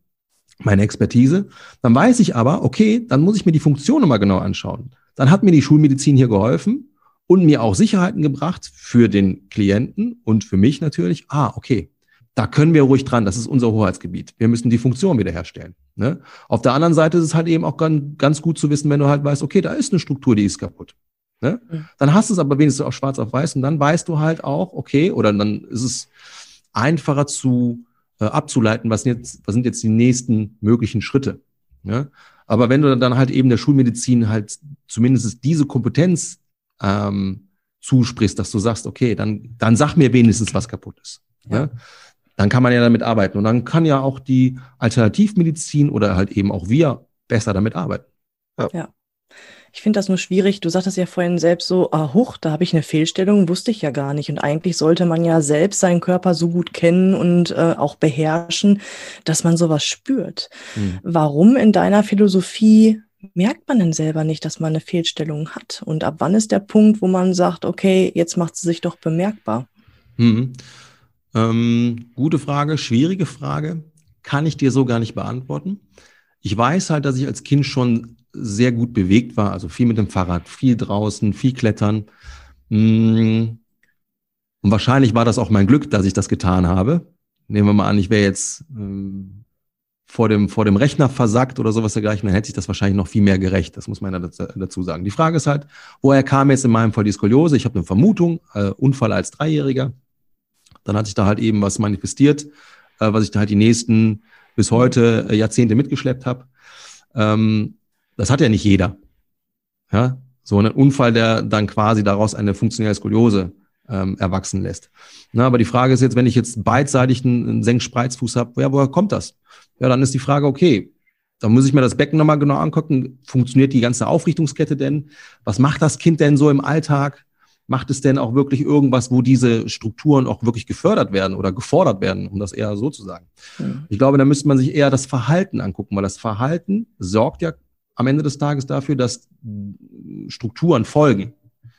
meine Expertise. Dann weiß ich aber, okay, dann muss ich mir die Funktion nochmal genau anschauen. Dann hat mir die Schulmedizin hier geholfen und mir auch Sicherheiten gebracht für den Klienten und für mich natürlich. Ah, okay, da können wir ruhig dran, das ist unser Hoheitsgebiet. Wir müssen die Funktion wiederherstellen. Ne? Auf der anderen Seite ist es halt eben auch ganz, ganz gut zu wissen, wenn du halt weißt, okay, da ist eine Struktur, die ist kaputt. Ne? Mhm. Dann hast du es aber wenigstens auch schwarz auf weiß und dann weißt du halt auch, okay, oder dann ist es einfacher zu äh, abzuleiten, was, jetzt, was sind jetzt die nächsten möglichen Schritte. Ne? Aber wenn du dann halt eben der Schulmedizin halt zumindest diese Kompetenz ähm, zusprichst, dass du sagst, okay, dann, dann sag mir wenigstens, was kaputt ist. Ja. Ne? Dann kann man ja damit arbeiten. Und dann kann ja auch die Alternativmedizin oder halt eben auch wir besser damit arbeiten. Ja. ja. Ich finde das nur schwierig. Du sagtest ja vorhin selbst so, ah, huch, da habe ich eine Fehlstellung, wusste ich ja gar nicht. Und eigentlich sollte man ja selbst seinen Körper so gut kennen und äh, auch beherrschen, dass man sowas spürt. Hm. Warum in deiner Philosophie merkt man denn selber nicht, dass man eine Fehlstellung hat? Und ab wann ist der Punkt, wo man sagt, okay, jetzt macht sie sich doch bemerkbar? Hm. Ähm, gute Frage, schwierige Frage. Kann ich dir so gar nicht beantworten. Ich weiß halt, dass ich als Kind schon sehr gut bewegt war, also viel mit dem Fahrrad, viel draußen, viel klettern. Mm. Und wahrscheinlich war das auch mein Glück, dass ich das getan habe. Nehmen wir mal an, ich wäre jetzt ähm, vor, dem, vor dem Rechner versackt oder sowas dergleichen, dann hätte sich das wahrscheinlich noch viel mehr gerecht. Das muss man ja dazu sagen. Die Frage ist halt, woher kam jetzt in meinem Fall die Skoliose? Ich habe eine Vermutung, äh, Unfall als Dreijähriger. Dann hat sich da halt eben was manifestiert, äh, was ich da halt die nächsten bis heute äh, Jahrzehnte mitgeschleppt habe. Ähm, das hat ja nicht jeder. Ja, so ein Unfall, der dann quasi daraus eine funktionelle Skoliose ähm, erwachsen lässt. Na, aber die Frage ist jetzt, wenn ich jetzt beidseitig einen, einen Senkspreizfuß habe, ja, woher kommt das? Ja, dann ist die Frage, okay, dann muss ich mir das Becken nochmal genau angucken. Funktioniert die ganze Aufrichtungskette denn? Was macht das Kind denn so im Alltag? Macht es denn auch wirklich irgendwas, wo diese Strukturen auch wirklich gefördert werden oder gefordert werden, um das eher so zu sagen? Mhm. Ich glaube, da müsste man sich eher das Verhalten angucken, weil das Verhalten sorgt ja am Ende des Tages dafür, dass Strukturen folgen.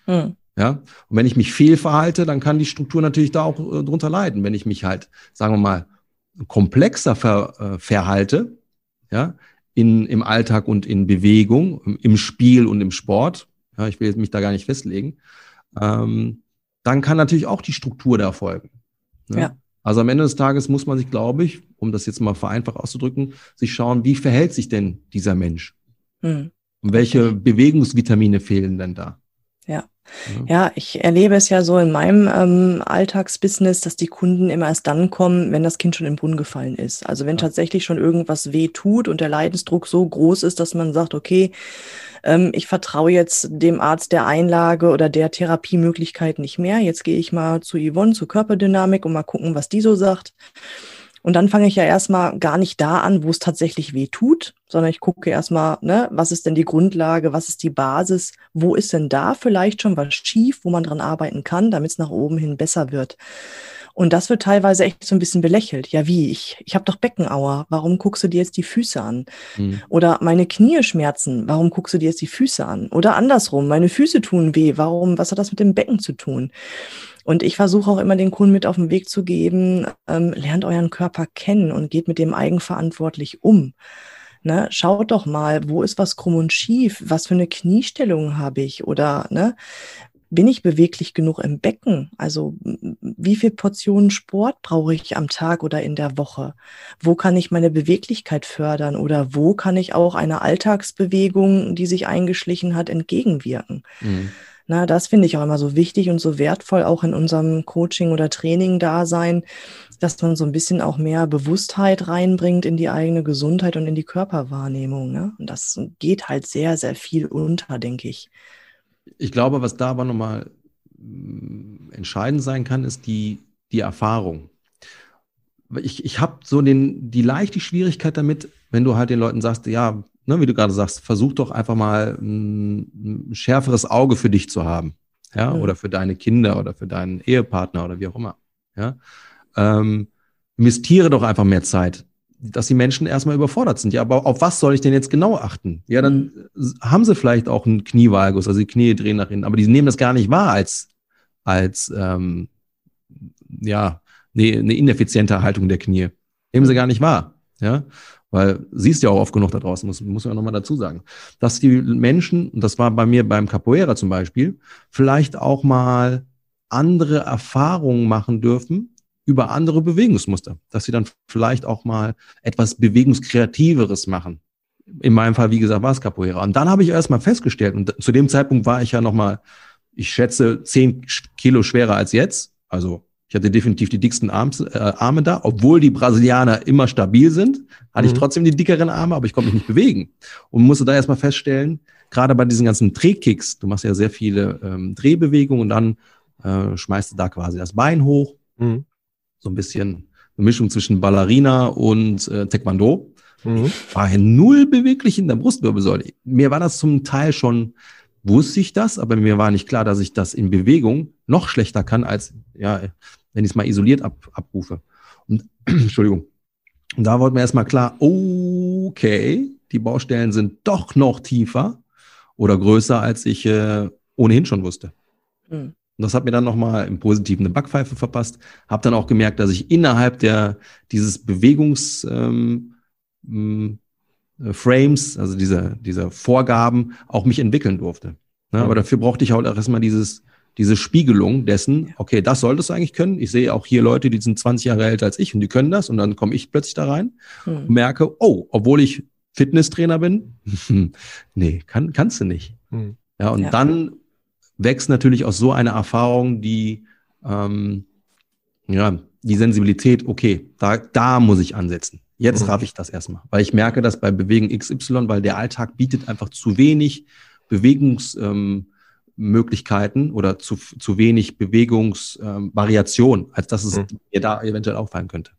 Mhm. Ja, und wenn ich mich fehlverhalte, dann kann die Struktur natürlich da auch äh, drunter leiden. Wenn ich mich halt, sagen wir mal, komplexer ver, äh, verhalte, ja, in, im Alltag und in Bewegung, im, im Spiel und im Sport, ja, ich will mich da gar nicht festlegen, ähm, dann kann natürlich auch die Struktur da folgen. Ne? Ja. Also am Ende des Tages muss man sich, glaube ich, um das jetzt mal vereinfacht auszudrücken, sich schauen, wie verhält sich denn dieser Mensch? Mhm. Und welche Bewegungsvitamine fehlen denn da? Ja. Ja, ich erlebe es ja so in meinem ähm, Alltagsbusiness, dass die Kunden immer erst dann kommen, wenn das Kind schon im Brunnen gefallen ist. Also wenn tatsächlich schon irgendwas weh tut und der Leidensdruck so groß ist, dass man sagt, okay, ähm, ich vertraue jetzt dem Arzt der Einlage oder der Therapiemöglichkeit nicht mehr. Jetzt gehe ich mal zu Yvonne, zur Körperdynamik und mal gucken, was die so sagt. Und dann fange ich ja erstmal gar nicht da an, wo es tatsächlich weh tut, sondern ich gucke erstmal, ne, was ist denn die Grundlage, was ist die Basis, wo ist denn da vielleicht schon was schief, wo man dran arbeiten kann, damit es nach oben hin besser wird. Und das wird teilweise echt so ein bisschen belächelt. Ja, wie? Ich, ich habe doch Beckenauer. Warum guckst du dir jetzt die Füße an? Mhm. Oder meine Knie schmerzen. Warum guckst du dir jetzt die Füße an? Oder andersrum, meine Füße tun weh. Warum? Was hat das mit dem Becken zu tun? Und ich versuche auch immer den Kunden mit auf den Weg zu geben, ähm, lernt euren Körper kennen und geht mit dem eigenverantwortlich um. Ne, schaut doch mal, wo ist was krumm und schief? Was für eine Kniestellung habe ich? Oder ne, bin ich beweglich genug im Becken? Also wie viel Portionen Sport brauche ich am Tag oder in der Woche? Wo kann ich meine Beweglichkeit fördern? Oder wo kann ich auch einer Alltagsbewegung, die sich eingeschlichen hat, entgegenwirken? Mhm. Na, das finde ich auch immer so wichtig und so wertvoll, auch in unserem Coaching oder Training da sein, dass man so ein bisschen auch mehr Bewusstheit reinbringt in die eigene Gesundheit und in die Körperwahrnehmung. Ne? Und das geht halt sehr, sehr viel unter, denke ich. Ich glaube, was da aber nochmal mm, entscheidend sein kann, ist die, die Erfahrung. Ich, ich habe so den, die leichte Schwierigkeit damit, wenn du halt den Leuten sagst, ja, ne, wie du gerade sagst, versuch doch einfach mal ein, ein schärferes Auge für dich zu haben. Ja, oder für deine Kinder oder für deinen Ehepartner oder wie auch immer. Ja, ähm, investiere doch einfach mehr Zeit, dass die Menschen erstmal überfordert sind. Ja, aber auf was soll ich denn jetzt genau achten? Ja, dann mhm. haben sie vielleicht auch einen Knievalgus, also die Knie drehen nach innen, aber die nehmen das gar nicht wahr als, als ähm, ja, eine, eine ineffiziente Haltung der Knie. Nehmen sie gar nicht wahr. Ja, weil siehst ja auch oft genug da draußen, muss, muss man nochmal dazu sagen, dass die Menschen, und das war bei mir beim Capoeira zum Beispiel, vielleicht auch mal andere Erfahrungen machen dürfen über andere Bewegungsmuster, dass sie dann vielleicht auch mal etwas Bewegungskreativeres machen. In meinem Fall, wie gesagt, war es Capoeira. Und dann habe ich erst mal festgestellt, und zu dem Zeitpunkt war ich ja nochmal, ich schätze, zehn Kilo schwerer als jetzt. Also ich hatte definitiv die dicksten Arms, äh, Arme da, obwohl die Brasilianer immer stabil sind, hatte mhm. ich trotzdem die dickeren Arme, aber ich konnte mich nicht bewegen. Und musste da erstmal feststellen, gerade bei diesen ganzen Drehkicks, du machst ja sehr viele ähm, Drehbewegungen und dann äh, schmeißt du da quasi das Bein hoch. Mhm. So ein bisschen eine Mischung zwischen Ballerina und äh, Taekwondo. Mhm. War ja null beweglich in der Brustwirbelsäule. Mir war das zum Teil schon, wusste ich das, aber mir war nicht klar, dass ich das in Bewegung noch schlechter kann als, ja, wenn ich es mal isoliert ab, abrufe. Und, Entschuldigung. Und da wurde mir erstmal klar, okay, die Baustellen sind doch noch tiefer oder größer, als ich äh, ohnehin schon wusste. Mhm. Und das hat mir dann nochmal im Positiven eine Backpfeife verpasst. Habe dann auch gemerkt, dass ich innerhalb der dieses Bewegungs ähm, äh, Frames, also dieser, dieser Vorgaben, auch mich entwickeln durfte. Ja, mhm. Aber dafür brauchte ich halt auch erstmal dieses, diese Spiegelung dessen, okay, das solltest du eigentlich können. Ich sehe auch hier Leute, die sind 20 Jahre älter als ich und die können das und dann komme ich plötzlich da rein mhm. und merke, oh, obwohl ich Fitnesstrainer bin, nee, kann, kannst du nicht. Mhm. Ja, und ja. dann wächst natürlich aus so einer Erfahrung die, ähm, ja, die Sensibilität, okay, da, da muss ich ansetzen. Jetzt mhm. raff ich das erstmal, weil ich merke das bei Bewegen XY, weil der Alltag bietet einfach zu wenig Bewegungsmöglichkeiten ähm, oder zu, zu wenig Bewegungsvariation, ähm, als dass es mhm. mir da eventuell auffallen könnte.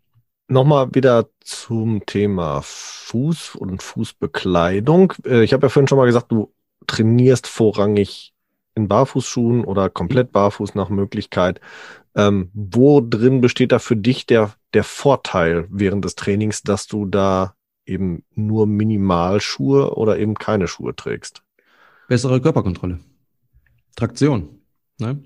Nochmal wieder zum Thema Fuß und Fußbekleidung. Äh, ich habe ja vorhin schon mal gesagt, du trainierst vorrangig in Barfußschuhen oder komplett barfuß nach Möglichkeit. Ähm, wo drin besteht da für dich der, der Vorteil während des Trainings, dass du da eben nur Minimalschuhe oder eben keine Schuhe trägst? Bessere Körperkontrolle. Traktion. Ne?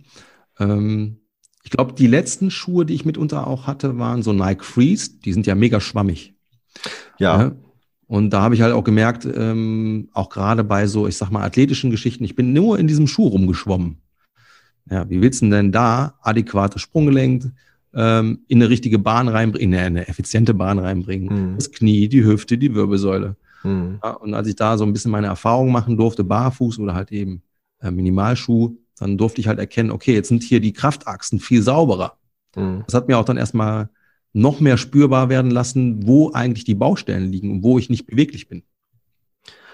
Ähm, ich glaube, die letzten Schuhe, die ich mitunter auch hatte, waren so Nike Freeze. Die sind ja mega schwammig. Ja. ja? Und da habe ich halt auch gemerkt, ähm, auch gerade bei so, ich sag mal, athletischen Geschichten, ich bin nur in diesem Schuh rumgeschwommen. Ja, wie willst du denn da adäquate Sprunggelenk ähm, in eine richtige Bahn reinbringen, in eine effiziente Bahn reinbringen? Mhm. Das Knie, die Hüfte, die Wirbelsäule. Mhm. Ja, und als ich da so ein bisschen meine Erfahrung machen durfte, barfuß oder halt eben äh, Minimalschuh, dann durfte ich halt erkennen, okay, jetzt sind hier die Kraftachsen viel sauberer. Mhm. Das hat mir auch dann erstmal noch mehr spürbar werden lassen, wo eigentlich die Baustellen liegen und wo ich nicht beweglich bin.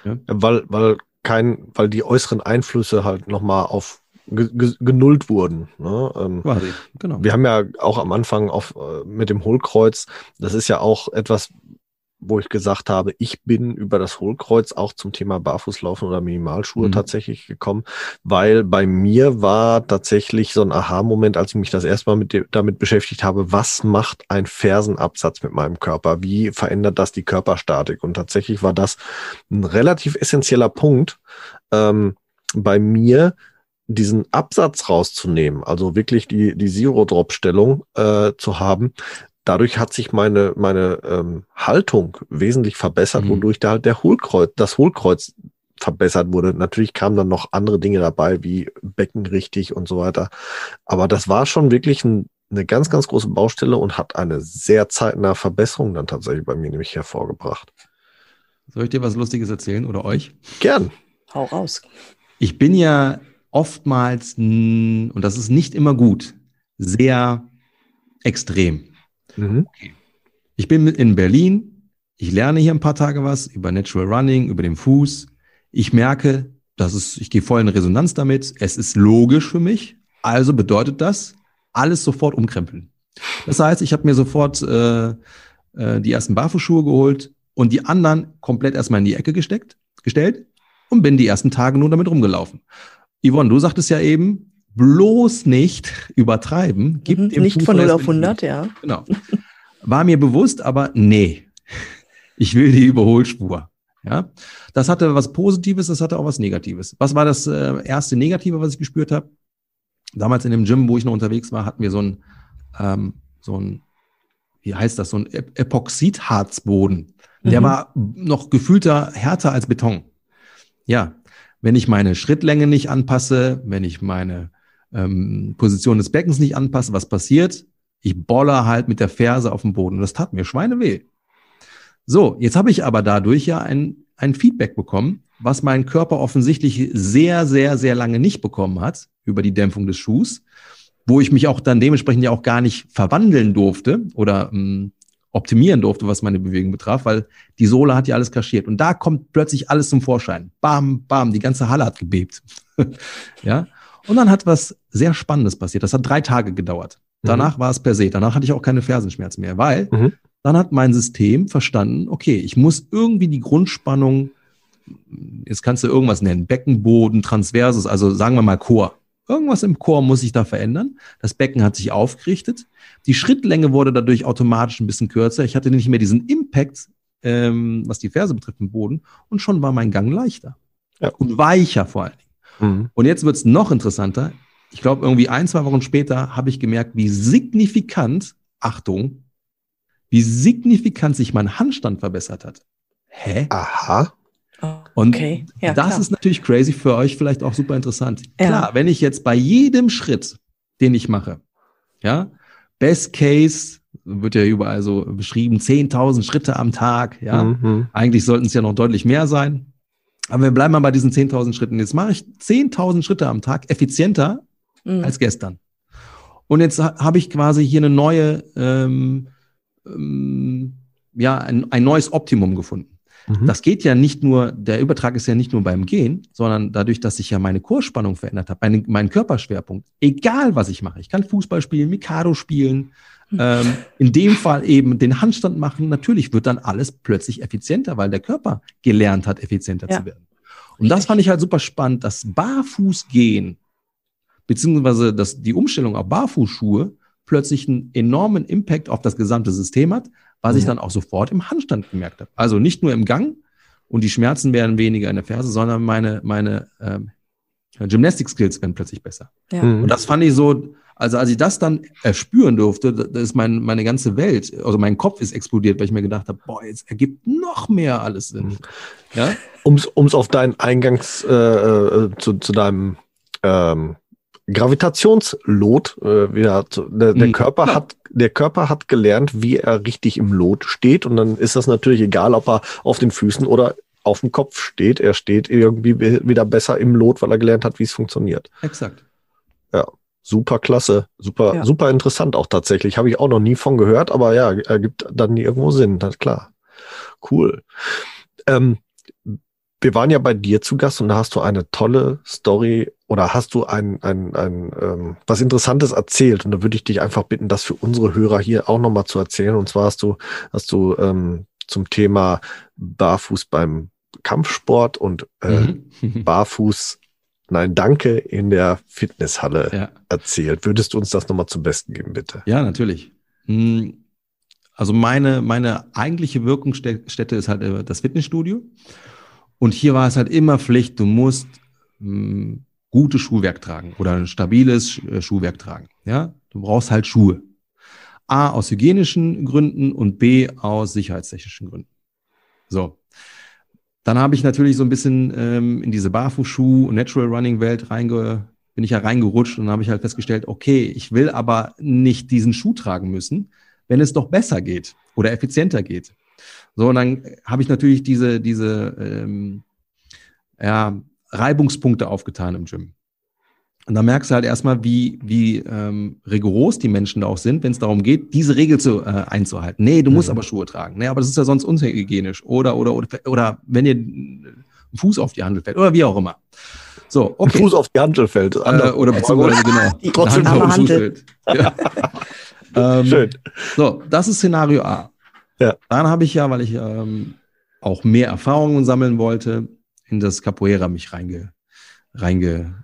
Ja? Weil, weil kein, weil die äußeren Einflüsse halt nochmal auf genullt wurden. Ne? Ähm, Quasi, genau. Wir haben ja auch am Anfang auf, äh, mit dem Hohlkreuz, das ist ja auch etwas, wo ich gesagt habe, ich bin über das Hohlkreuz auch zum Thema Barfußlaufen oder Minimalschuhe mhm. tatsächlich gekommen, weil bei mir war tatsächlich so ein Aha-Moment, als ich mich das erstmal mit damit beschäftigt habe, was macht ein Fersenabsatz mit meinem Körper? Wie verändert das die Körperstatik? Und tatsächlich war das ein relativ essentieller Punkt ähm, bei mir, diesen Absatz rauszunehmen, also wirklich die, die Zero-Drop-Stellung äh, zu haben, dadurch hat sich meine, meine ähm, Haltung wesentlich verbessert, mhm. wodurch da halt der Hohlkreuz, das Hohlkreuz verbessert wurde. Natürlich kamen dann noch andere Dinge dabei, wie Becken richtig und so weiter. Aber das war schon wirklich ein, eine ganz, ganz große Baustelle und hat eine sehr zeitnahe Verbesserung dann tatsächlich bei mir nämlich hervorgebracht. Soll ich dir was Lustiges erzählen oder euch? Gern. Hau raus. Ich bin ja oftmals, und das ist nicht immer gut, sehr extrem. Mhm. Okay. Ich bin in Berlin. Ich lerne hier ein paar Tage was über Natural Running, über den Fuß. Ich merke, dass es, ich gehe voll in Resonanz damit. Es ist logisch für mich. Also bedeutet das, alles sofort umkrempeln. Das heißt, ich habe mir sofort äh, äh, die ersten Barfußschuhe geholt und die anderen komplett erstmal in die Ecke gesteckt, gestellt und bin die ersten Tage nur damit rumgelaufen. Yvonne, du sagtest ja eben, bloß nicht übertreiben. Gib mhm, dem nicht Fuß von 0 auf 100, ja. Genau. War mir bewusst, aber nee. Ich will die Überholspur. Ja, das hatte was Positives, das hatte auch was Negatives. Was war das äh, erste Negative, was ich gespürt habe? Damals in dem Gym, wo ich noch unterwegs war, hatten wir so ein, ähm, so ein wie heißt das, so ein Ep- Epoxidharzboden. Der Mhm. war noch gefühlter härter als Beton. Ja, wenn ich meine Schrittlänge nicht anpasse, wenn ich meine ähm, Position des Beckens nicht anpasse, was passiert? Ich boller halt mit der Ferse auf den Boden. Und das tat mir Schweineweh. So, jetzt habe ich aber dadurch ja ein, ein Feedback bekommen, was mein Körper offensichtlich sehr, sehr, sehr lange nicht bekommen hat über die Dämpfung des Schuhs, wo ich mich auch dann dementsprechend ja auch gar nicht verwandeln durfte oder ähm, optimieren durfte, was meine Bewegung betraf, weil die Sohle hat ja alles kaschiert. Und da kommt plötzlich alles zum Vorschein. Bam, bam, die ganze Halle hat gebebt. ja. Und dann hat was sehr Spannendes passiert. Das hat drei Tage gedauert. Danach war es per se. Danach hatte ich auch keine Fersenschmerzen mehr, weil Mhm. dann hat mein System verstanden, okay, ich muss irgendwie die Grundspannung, jetzt kannst du irgendwas nennen, Beckenboden, Transversus, also sagen wir mal Chor. Irgendwas im Chor muss sich da verändern. Das Becken hat sich aufgerichtet. Die Schrittlänge wurde dadurch automatisch ein bisschen kürzer. Ich hatte nicht mehr diesen Impact, ähm, was die Ferse betrifft, im Boden. Und schon war mein Gang leichter. Ja. Und weicher vor allen Dingen. Mhm. Und jetzt wird's noch interessanter. Ich glaube, irgendwie ein, zwei Wochen später habe ich gemerkt, wie signifikant, Achtung, wie signifikant sich mein Handstand verbessert hat. Hä? Aha. Und Okay, ja, das klar. ist natürlich crazy für euch vielleicht auch super interessant. Ja. Klar, wenn ich jetzt bei jedem Schritt, den ich mache, ja, Best Case wird ja überall so beschrieben, 10.000 Schritte am Tag, ja. Mhm. Eigentlich sollten es ja noch deutlich mehr sein. Aber wir bleiben mal bei diesen 10.000 Schritten. Jetzt mache ich 10.000 Schritte am Tag effizienter Mhm. als gestern. Und jetzt ha- habe ich quasi hier eine neue, ähm, ähm, ja, ein, ein neues Optimum gefunden. Mhm. Das geht ja nicht nur, der Übertrag ist ja nicht nur beim Gehen, sondern dadurch, dass ich ja meine Kursspannung verändert habe, meine, meinen Körperschwerpunkt, egal was ich mache. Ich kann Fußball spielen, Mikado spielen, ähm, in dem Fall eben den Handstand machen. Natürlich wird dann alles plötzlich effizienter, weil der Körper gelernt hat, effizienter Ja. zu werden. Und das fand ich halt super spannend, das Barfußgehen, beziehungsweise dass die Umstellung auf Barfußschuhe plötzlich einen enormen Impact auf das gesamte System hat, was ich Ja. dann auch sofort im Handstand gemerkt habe. Also nicht nur im Gang und die Schmerzen werden weniger in der Ferse, sondern meine, meine ähm, Gymnastic Skills werden plötzlich besser. Ja. Mhm. Und das fand ich so, also als ich das dann erspüren durfte, da ist mein, meine ganze Welt, also mein Kopf ist explodiert, weil ich mir gedacht habe, boah, jetzt ergibt noch mehr alles Sinn. Ja, Um es auf deinen Eingangs äh, äh, zu, zu deinem ähm, Gravitationslot äh, zu, der, der Mhm, Körper genau. hat der Körper hat gelernt, wie er richtig im Lot steht und dann ist das natürlich egal, ob er auf den Füßen oder auf dem Kopf steht. Er steht irgendwie wieder besser im Lot, weil er gelernt hat, wie es funktioniert. exakt. Super klasse, super Ja. super interessant auch tatsächlich. Habe ich auch noch nie von gehört, aber ja, ergibt dann irgendwo Sinn, das ist klar. Cool. Ähm, wir waren ja bei dir zu Gast und da hast du eine tolle Story oder hast du ein, ein, ein ähm, was Interessantes erzählt und da würde ich dich einfach bitten, das für unsere Hörer hier auch nochmal zu erzählen. Und zwar hast du, hast du ähm, zum Thema Barfuß beim Kampfsport und äh, Mhm. Barfuß, nein, danke in der Fitnesshalle ja. erzählt. Würdest du uns das nochmal zum Besten geben, bitte? Ja, natürlich. Hm, Also meine, meine eigentliche Wirkungsstätte ist halt äh, das Fitnessstudio. Und hier war es halt immer Pflicht, du musst hm, gutes Schuhwerk tragen oder ein stabiles äh, Schuhwerk tragen. Ja, du brauchst halt Schuhe. A, aus hygienischen Gründen und B, aus sicherheitstechnischen Gründen. So. Dann habe ich natürlich so ein bisschen ähm, in diese Barfußschuh- und Natural Running Welt reinge, bin ich ja reingerutscht und habe ich halt festgestellt, okay, ich will aber nicht diesen Schuh tragen müssen, wenn es doch besser geht oder effizienter geht. So, und dann habe ich natürlich diese, diese ähm, ja, Reibungspunkte aufgetan im Gym. Und da merkst du halt erstmal, wie, wie ähm, rigoros die Menschen da auch sind, wenn es darum geht, diese Regel zu, äh, einzuhalten. Nee, du musst Mhm. aber Schuhe tragen. Nee, aber das ist ja sonst unhygienisch. Oder, oder, oder, oder wenn dir ein Fuß auf die Handel fällt oder wie auch immer. So, okay. Fuß auf die Handel fällt. Äh, oder beziehungsweise genau. Die Trotzdem Hand auf Handel. fällt. Ja. ähm, Schön. So, das ist Szenario A. Ja. Dann habe ich ja, weil ich ähm, auch mehr Erfahrungen sammeln wollte, in das Capoeira mich reinge, reinge,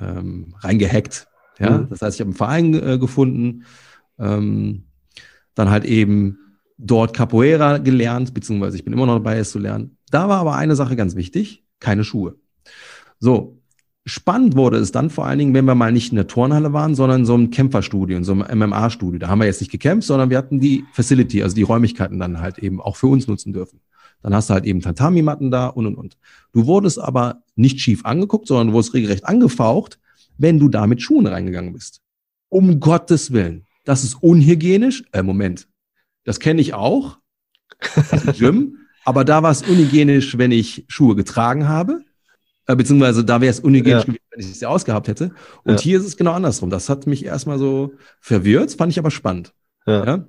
ähm, reingehackt. Ja, Mhm. das heißt, ich habe einen Verein äh, gefunden, ähm, dann halt eben dort Capoeira gelernt, beziehungsweise ich bin immer noch dabei, es zu lernen. Da war aber eine Sache ganz wichtig, keine Schuhe. So, spannend wurde es dann vor allen Dingen, wenn wir mal nicht in der Turnhalle waren, sondern in so einem Kämpferstudio, in so einem MMA-Studio. Da haben wir jetzt nicht gekämpft, sondern wir hatten die Facility, also die Räumlichkeiten dann halt eben auch für uns nutzen dürfen. Dann hast du halt eben Tatami-Matten da und und und. Du wurdest aber nicht schief angeguckt, sondern du wurdest regelrecht angefaucht, wenn du da mit Schuhen reingegangen bist. Um Gottes Willen. Das ist unhygienisch. Äh, Moment. Das kenne ich auch. Das ist Gym. aber da war es unhygienisch, wenn ich Schuhe getragen habe. Äh, beziehungsweise da wäre es unhygienisch Ja. gewesen, wenn ich sie ausgehabt hätte. Und Ja. hier ist es genau andersrum. Das hat mich erstmal so verwirrt, fand ich aber spannend. Ja. Ja.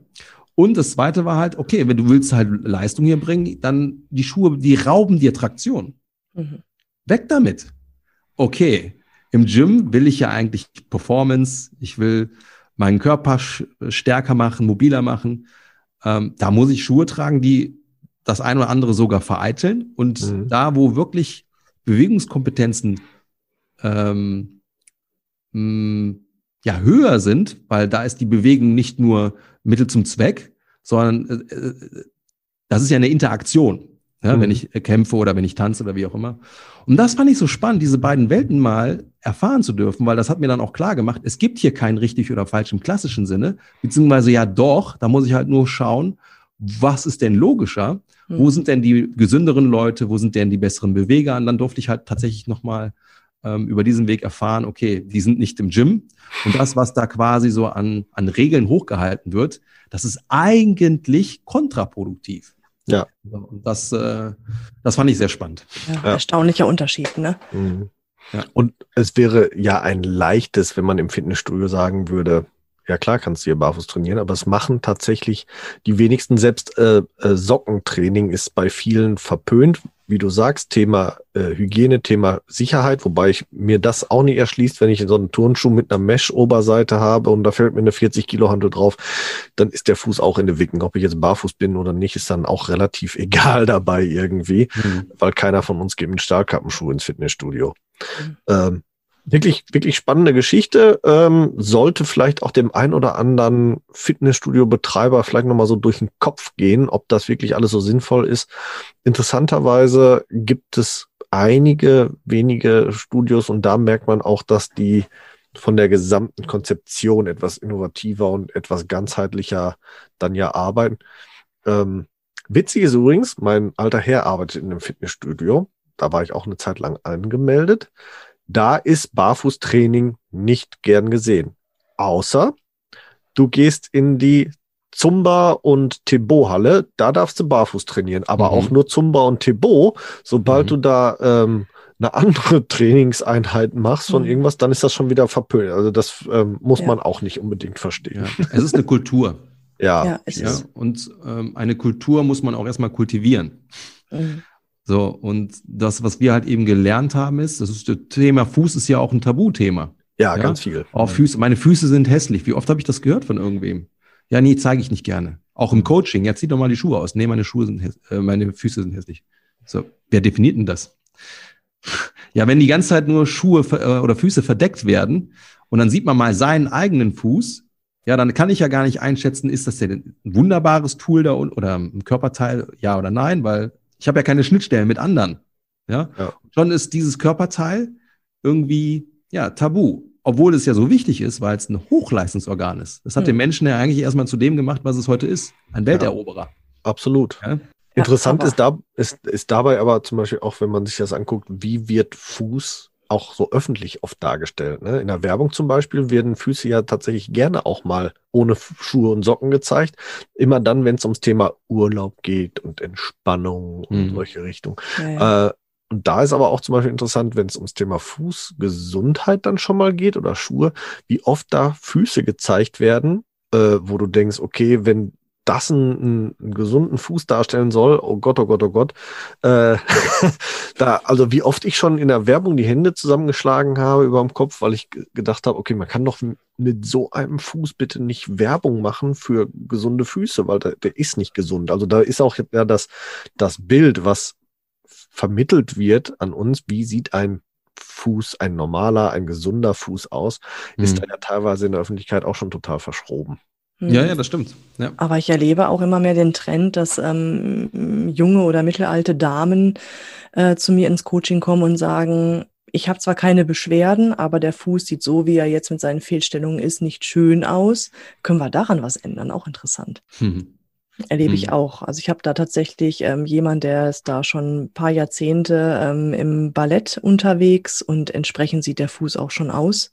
Und das zweite war halt, okay, wenn du willst halt Leistung hier bringen, dann die Schuhe, die rauben dir Traktion. Mhm. Weg damit. Okay, im Gym will ich ja eigentlich Performance, ich will meinen Körper stärker machen, mobiler machen. Ähm, da muss ich Schuhe tragen, die das eine oder andere sogar vereiteln. Und Mhm. da, wo wirklich Bewegungskompetenzen ähm, mh, ja, höher sind, weil da ist die Bewegung nicht nur Mittel zum Zweck, sondern äh, äh, das ist ja eine Interaktion, ja, Mhm. wenn ich äh, kämpfe oder wenn ich tanze oder wie auch immer. Und das fand ich so spannend, diese beiden Welten mal erfahren zu dürfen, weil das hat mir dann auch klar gemacht, es gibt hier kein richtig oder falsch im klassischen Sinne, beziehungsweise ja doch, da muss ich halt nur schauen, was ist denn logischer, wo Mhm. sind denn die gesünderen Leute, wo sind denn die besseren Beweger? Und dann durfte ich halt tatsächlich nochmal ähm, über diesen Weg erfahren, okay, die sind nicht im Gym. Und das, was da quasi so an, an Regeln hochgehalten wird, das ist eigentlich kontraproduktiv. Ja. Und das, äh, das fand ich sehr spannend. Ja, Ja. Erstaunlicher Unterschied, ne? Mhm. Ja. Und es wäre ja ein leichtes, wenn man im Fitnessstudio sagen würde, ja klar kannst du hier barfuß trainieren, aber es machen tatsächlich die wenigsten. Selbst äh, äh, Sockentraining ist bei vielen verpönt, wie du sagst, Thema äh, Hygiene, Thema Sicherheit, wobei ich mir das auch nicht erschließt, wenn ich so einen Turnschuh mit einer Mesh-Oberseite habe und da fällt mir eine 40 Kilo Handel drauf, dann ist der Fuß auch in der Wicken. Ob ich jetzt barfuß bin oder nicht, ist dann auch relativ egal dabei irgendwie weil keiner von uns geht mit Stahlkappenschuh ins Fitnessstudio. Mhm. Ähm, wirklich, wirklich spannende Geschichte. Ähm, sollte vielleicht auch dem ein oder anderen Fitnessstudio-Betreiber vielleicht nochmal so durch den Kopf gehen, ob das wirklich alles so sinnvoll ist. Interessanterweise gibt es einige wenige Studios und da merkt man auch, dass die von der gesamten Konzeption etwas innovativer und etwas ganzheitlicher dann ja arbeiten. Ähm, witzig ist übrigens, mein alter Herr arbeitet in einem Fitnessstudio. Da war ich auch eine Zeit lang angemeldet. Da ist Barfußtraining nicht gern gesehen. Außer du gehst in die Zumba und Tebo-Halle, da darfst du barfuß trainieren, aber Mhm. auch nur Zumba und Tebo. Sobald Mhm. du da ähm, eine andere Trainingseinheit machst von Mhm. irgendwas, dann ist das schon wieder verpönt. Also das ähm, muss Ja. man auch nicht unbedingt verstehen. Ja. Es ist eine Kultur. Ja, Ja, es Ja? ist. Und ähm, eine Kultur muss man auch erstmal kultivieren. Mhm. So, und das, was wir halt eben gelernt haben, ist, das ist das Thema Fuß ist ja auch ein Tabuthema. ja, Ja. ganz viel. Oh, Füße, meine Füße sind hässlich. Wie oft habe ich das gehört von irgendwem? Ja, nee, zeige ich nicht gerne. Auch im Coaching. Jetzt zieh doch mal die Schuhe aus. Nee, meine Schuhe sind äh, meine Füße sind hässlich. So, wer definiert denn das? Ja, wenn die ganze Zeit nur Schuhe äh, oder Füße verdeckt werden und dann sieht man mal seinen eigenen Fuß, ja, dann kann ich ja gar nicht einschätzen, ist das denn ein wunderbares Tool da oder ein Körperteil, ja oder nein, weil ich habe ja keine Schnittstellen mit anderen. Ja? Ja. Schon ist dieses Körperteil irgendwie ja tabu, obwohl es ja so wichtig ist, weil es ein Hochleistungsorgan ist. Das hat Hm. den Menschen ja eigentlich erstmal zu dem gemacht, was es heute ist, ein Welteroberer. Absolut. Ja? Interessant ist, da, ist, ist dabei aber zum Beispiel auch, wenn man sich das anguckt, wie wird Fuß auch so öffentlich oft dargestellt. Ne? In der Werbung zum Beispiel werden Füße ja tatsächlich gerne auch mal ohne Schuhe und Socken gezeigt. Immer dann, wenn es ums Thema Urlaub geht und Entspannung und Mhm. solche Richtungen. Ja, ja. Äh, und da ist aber auch zum Beispiel interessant, wenn es ums Thema Fußgesundheit dann schon mal geht oder Schuhe, wie oft da Füße gezeigt werden, äh, wo du denkst, okay, wenn das einen, einen gesunden Fuß darstellen soll, oh Gott, oh Gott, oh Gott, äh, da, also wie oft ich schon in der Werbung die Hände zusammengeschlagen habe über dem Kopf, weil ich ge- gedacht habe, okay, man kann doch mit so einem Fuß bitte nicht Werbung machen für gesunde Füße, weil der, der ist nicht gesund. Also da ist auch ja das, das Bild, was vermittelt wird an uns, wie sieht ein Fuß, ein normaler, ein gesunder Fuß aus, ist Mhm. da ja teilweise in der Öffentlichkeit auch schon total verschroben. Mhm. ja, ja, das stimmt. Ja. Aber ich erlebe auch immer mehr den Trend, dass ähm, junge oder mittelalte Damen äh, zu mir ins Coaching kommen und sagen, ich habe zwar keine Beschwerden, aber der Fuß sieht so, wie er jetzt mit seinen Fehlstellungen ist, nicht schön aus. Können wir daran was ändern? Auch interessant. Mhm. Erlebe ich Mhm. auch. Also ich habe da tatsächlich ähm, jemand, der ist da schon ein paar Jahrzehnte ähm, im Ballett unterwegs und entsprechend sieht der Fuß auch schon aus.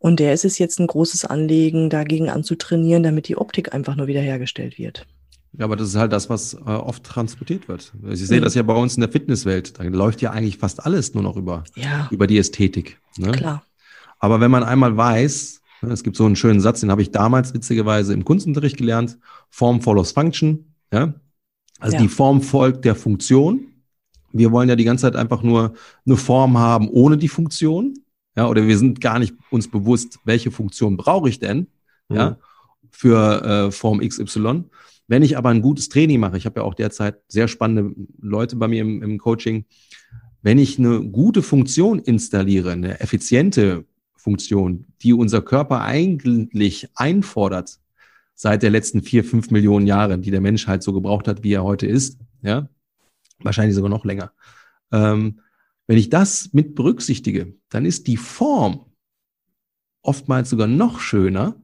Und der ist es jetzt ein großes Anliegen, dagegen anzutrainieren, damit die Optik einfach nur wiederhergestellt wird. Ja, aber das ist halt das, was äh, oft transportiert wird. Also Ich sehe Mhm. das ja bei uns in der Fitnesswelt. Da läuft ja eigentlich fast alles nur noch über, Ja, über die Ästhetik. Ne? klar. Aber wenn man einmal weiß, ne, es gibt so einen schönen Satz, den habe ich damals witzigerweise im Kunstunterricht gelernt, Form follows Function. Ja? Also Ja. die Form folgt der Funktion. Wir wollen ja die ganze Zeit einfach nur eine Form haben ohne die Funktion. Ja, oder wir sind gar nicht uns bewusst, welche Funktion brauche ich denn? Ja, für äh, Form XY. Wenn ich aber ein gutes Training mache, ich habe ja auch derzeit sehr spannende Leute bei mir im, im Coaching, wenn ich eine gute Funktion installiere, eine effiziente Funktion, die unser Körper eigentlich einfordert, seit der letzten vier, fünf Millionen Jahre, die der Mensch halt so gebraucht hat, wie er heute ist, ja, wahrscheinlich sogar noch länger. Ähm, wenn ich das mit berücksichtige, dann ist die Form oftmals sogar noch schöner,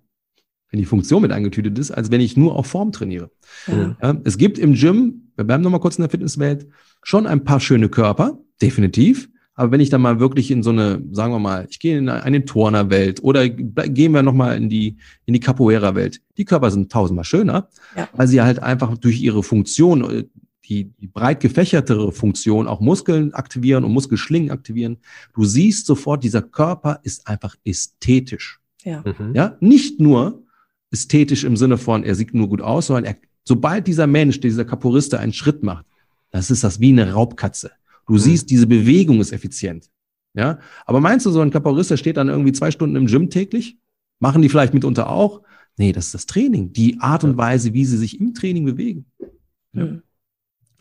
wenn die Funktion mit eingetütet ist, als wenn ich nur auf Form trainiere. Ja. Ja, es gibt im Gym, wir bleiben nochmal kurz in der Fitnesswelt, schon ein paar schöne Körper, definitiv. Aber wenn ich dann mal wirklich in so eine, sagen wir mal, ich gehe in eine Turnerwelt oder gehen wir nochmal in die, in die Capoeira-Welt. Die Körper sind tausendmal schöner, Ja. weil sie halt einfach durch ihre Funktion, äh, die, die breit gefächertere Funktion auch Muskeln aktivieren und Muskelschlingen aktivieren. Du siehst sofort, dieser Körper ist einfach ästhetisch. Ja. Mhm. Ja, nicht nur ästhetisch im Sinne von, er sieht nur gut aus, sondern er, sobald dieser Mensch, dieser Kaporiste einen Schritt macht, das ist das wie eine Raubkatze. Du Mhm. siehst, diese Bewegung ist effizient. Ja, aber meinst du, so ein Kaporist, steht dann irgendwie zwei Stunden im Gym täglich? Machen die vielleicht mitunter auch? Nee, das ist das Training, die Art und Weise, wie sie sich im Training bewegen. Ja. Mhm.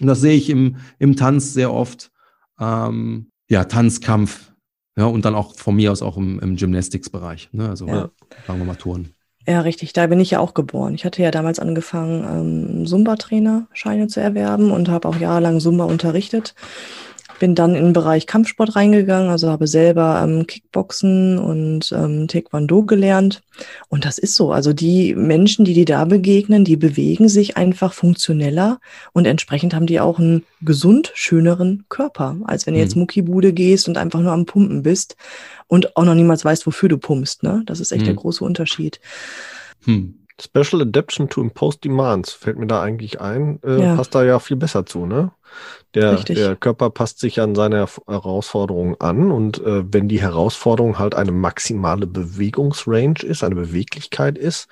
Und das sehe ich im, im Tanz sehr oft. Ähm, ja, Tanzkampf. Ja, und dann auch von mir aus auch im, im Gymnastics-Bereich. Ne? Also, Ja. sagen wir mal Touren. Ja, richtig. Da bin ich ja auch geboren. Ich hatte ja damals angefangen, ähm, Zumba-Trainer-Scheine zu erwerben und habe auch jahrelang Zumba unterrichtet. Bin dann in den Bereich Kampfsport reingegangen, also habe selber ähm, Kickboxen und ähm, Taekwondo gelernt. Und das ist so. Also die Menschen, die dir da begegnen, die bewegen sich einfach funktioneller und entsprechend haben die auch einen gesund schöneren Körper, als wenn du jetzt Mhm. Muckibude gehst und einfach nur am Pumpen bist und auch noch niemals weißt, wofür du pumpst. Ne? Das ist echt der Mhm. große Unterschied. Hm. Special Adaption to Imposed Demands fällt mir da eigentlich ein. Äh, Ja. Passt da ja viel besser zu, ne? Der, der Körper passt sich an seine Herausforderungen an und äh, wenn die Herausforderung halt eine maximale Bewegungsrange ist, eine Beweglichkeit ist,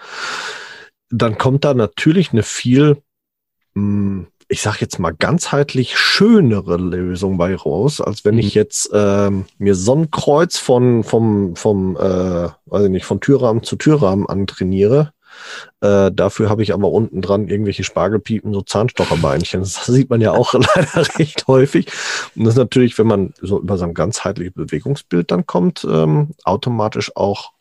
dann kommt da natürlich eine viel, mh, ich sag jetzt mal ganzheitlich schönere Lösung bei raus, als wenn Mhm. ich jetzt ähm, mir so ein Kreuz von vom vom äh, weiß ich nicht von Türrahmen zu Türrahmen antrainiere. Äh, dafür habe ich aber unten dran irgendwelche Spargelpiepen, so Zahnstocherbeinchen. Das sieht man ja auch leider recht häufig. Und das ist natürlich, wenn man so über so ein ganzheitliches Bewegungsbild dann kommt, ähm, automatisch auch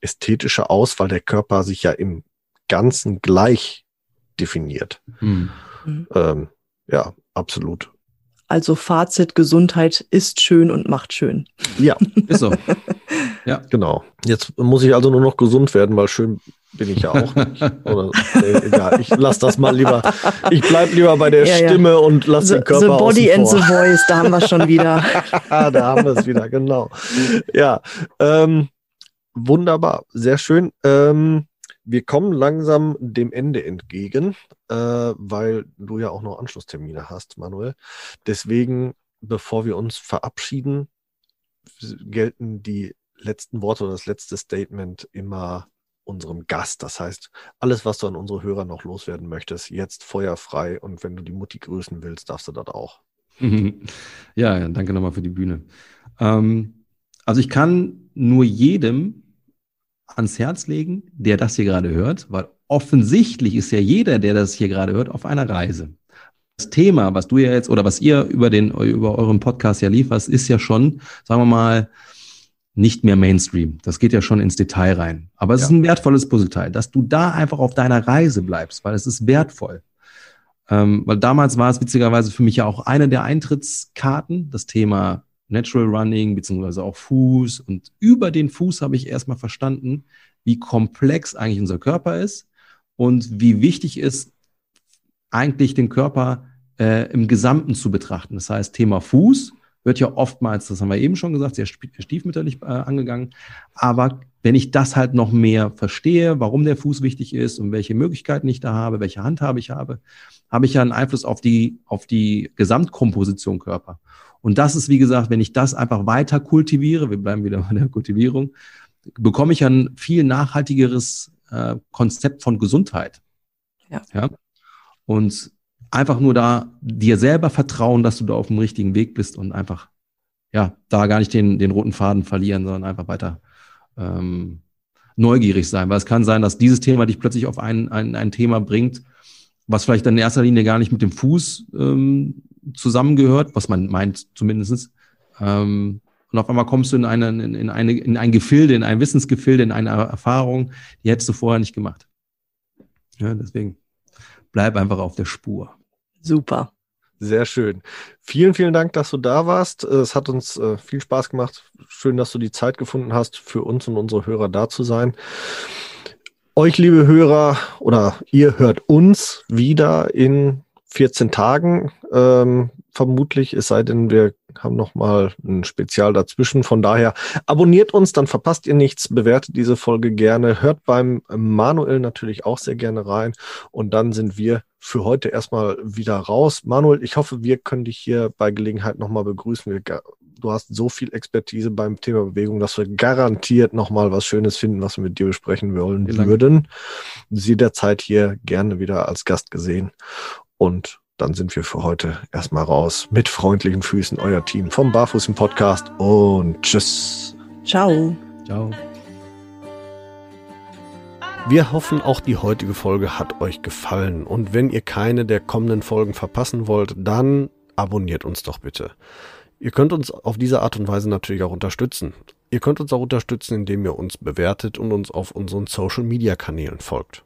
ästhetischer aus, weil der Körper sich ja im Ganzen gleich definiert. Hm. Ähm, ja, absolut. Also Fazit, Gesundheit ist schön und macht schön. Ja, Ist so. genau. Jetzt muss ich also nur noch gesund werden, weil schön bin ich ja auch nicht. Oder, äh, egal, ich lass das mal lieber. Ich bleib lieber bei der Ja, ja. Stimme und lass The, den the Körper body außen and the voice, da haben wir schon wieder. da haben wir es wieder, genau. Ja, ähm, wunderbar, sehr schön. Ähm, wir kommen langsam dem Ende entgegen, äh, weil du ja auch noch Anschlusstermine hast, Manuel. Deswegen, bevor wir uns verabschieden, gelten die letzten Worte oder das letzte Statement immer unserem Gast. Das heißt, alles, was du an unsere Hörer noch loswerden möchtest, jetzt feuerfrei. Und wenn du die Mutti grüßen willst, darfst du das auch. ja, danke nochmal für die Bühne. Ähm, also ich kann nur jedem ans Herz legen, der das hier gerade hört, weil offensichtlich ist ja jeder, der das hier gerade hört, auf einer Reise. Das Thema, was du ja jetzt oder was ihr über den über euren Podcast ja lieferst, ist ja schon, sagen wir mal, nicht mehr Mainstream. Das geht ja schon ins Detail rein. Aber es Ja. ist ein wertvolles Puzzleteil, dass du da einfach auf deiner Reise bleibst, weil es ist wertvoll. Ähm, weil damals war es witzigerweise für mich ja auch eine der Eintrittskarten, das Thema Natural Running, beziehungsweise auch Fuß. Und über den Fuß habe ich erstmal verstanden, wie komplex eigentlich unser Körper ist und wie wichtig ist, eigentlich den Körper äh, im Gesamten zu betrachten. Das heißt, Thema Fuß wird ja oftmals, das haben wir eben schon gesagt, sehr stiefmütterlich äh, angegangen. Aber wenn ich das halt noch mehr verstehe, warum der Fuß wichtig ist und welche Möglichkeiten ich da habe, welche Handhabe ich habe, habe ich ja einen Einfluss auf die, auf die Gesamtkomposition Körper. Und das ist, wie gesagt, wenn ich das einfach weiter kultiviere, wir bleiben wieder bei der Kultivierung, bekomme ich ein viel nachhaltigeres äh, Konzept von Gesundheit. Ja. ja. Und einfach nur da dir selber vertrauen, dass du da auf dem richtigen Weg bist und einfach, ja, da gar nicht den, den roten Faden verlieren, sondern einfach weiter ähm, neugierig sein. Weil es kann sein, dass dieses Thema dich plötzlich auf ein, ein, ein Thema bringt, was vielleicht in erster Linie gar nicht mit dem Fuß ähm, zusammengehört, was man meint zumindestens. Ähm, und auf einmal kommst du in, eine, in, in, eine, in ein Gefilde, in ein Wissensgefilde, in eine Erfahrung, die hättest du vorher nicht gemacht. Ja, deswegen bleib einfach auf der Spur. Super. Sehr schön. Vielen, vielen Dank, dass du da warst. Es hat uns äh, viel Spaß gemacht. Schön, dass du die Zeit gefunden hast, für uns und unsere Hörer da zu sein. Euch, liebe Hörer, oder ihr hört uns wieder in 14 Tagen, ähm, vermutlich, es sei denn, wir haben noch mal ein Spezial dazwischen. Von daher abonniert uns, dann verpasst ihr nichts, bewertet diese Folge gerne, hört beim Manuel natürlich auch sehr gerne rein und dann sind wir für heute erstmal wieder raus. Manuel, ich hoffe, wir können dich hier bei Gelegenheit noch mal begrüßen. Du hast so viel Expertise beim Thema Bewegung, dass wir garantiert noch mal was Schönes finden, was wir mit dir besprechen wollen würden. Sie derzeit hier gerne wieder als Gast gesehen. Und dann sind wir für heute erstmal raus. Mit freundlichen Füßen, euer Team vom Barfuß im Podcast und tschüss. Ciao. Ciao. Wir hoffen, auch die heutige Folge hat euch gefallen. Und wenn ihr keine der kommenden Folgen verpassen wollt, dann abonniert uns doch bitte. Ihr könnt uns auf diese Art und Weise natürlich auch unterstützen. Ihr könnt uns auch unterstützen, indem ihr uns bewertet und uns auf unseren Social-Media-Kanälen folgt.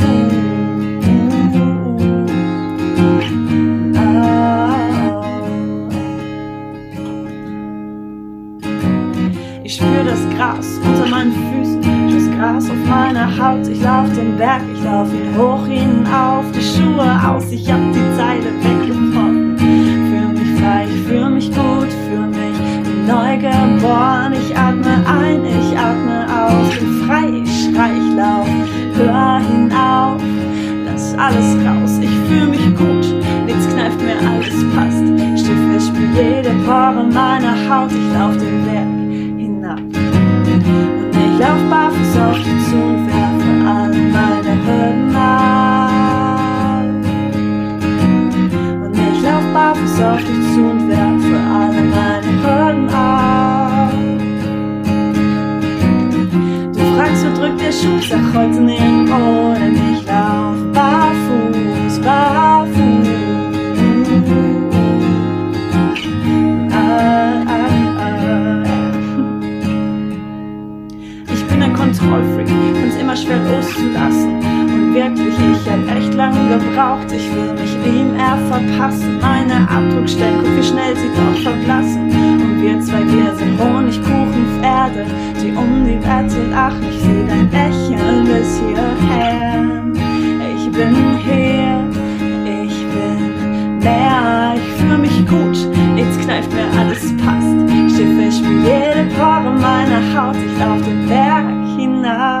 Gras unter meinen Füßen, das Gras auf meiner Haut. Ich lauf den Berg, ich lauf ihn hoch hinauf, die Schuhe aus, ich hab die Zeile weggebrochen. Fühl mich frei, ich fühl mich gut, fühl mich neu geboren. Ich atme ein, ich atme aus, bin frei, ich schrei, ich lauf, hör hinauf, lass alles raus. Ich fühl mich gut, nichts kneift mir, alles passt. Steh fest, spür jede Pore meiner Haut, ich lauf den Berg lauf barfuß auf dich zu und werfe alle meine Hürden ab. Und ich lauf barfuß auf dich zu und werfe alle meine Hürden ab. Du fragst, wo drückt der Schuh, sag heute nirgendwo, denn ich schwer loszulassen. Und wirklich, ich hab echt lange gebraucht, ich will mich ihm eher verpassen. Meine Abdruckstellen, guck wie schnell sie doch verblassen. Und wir zwei, wir sind Honigkuchenpferde, die um die Wette lachen. Ich seh dein Lächeln bis hierher. Ich bin hier, ich bin leer, ich fühle mich gut, jetzt kneift mir alles passt. Schiffe für jede Pore meiner Haut, ich lauf den Berg hinab.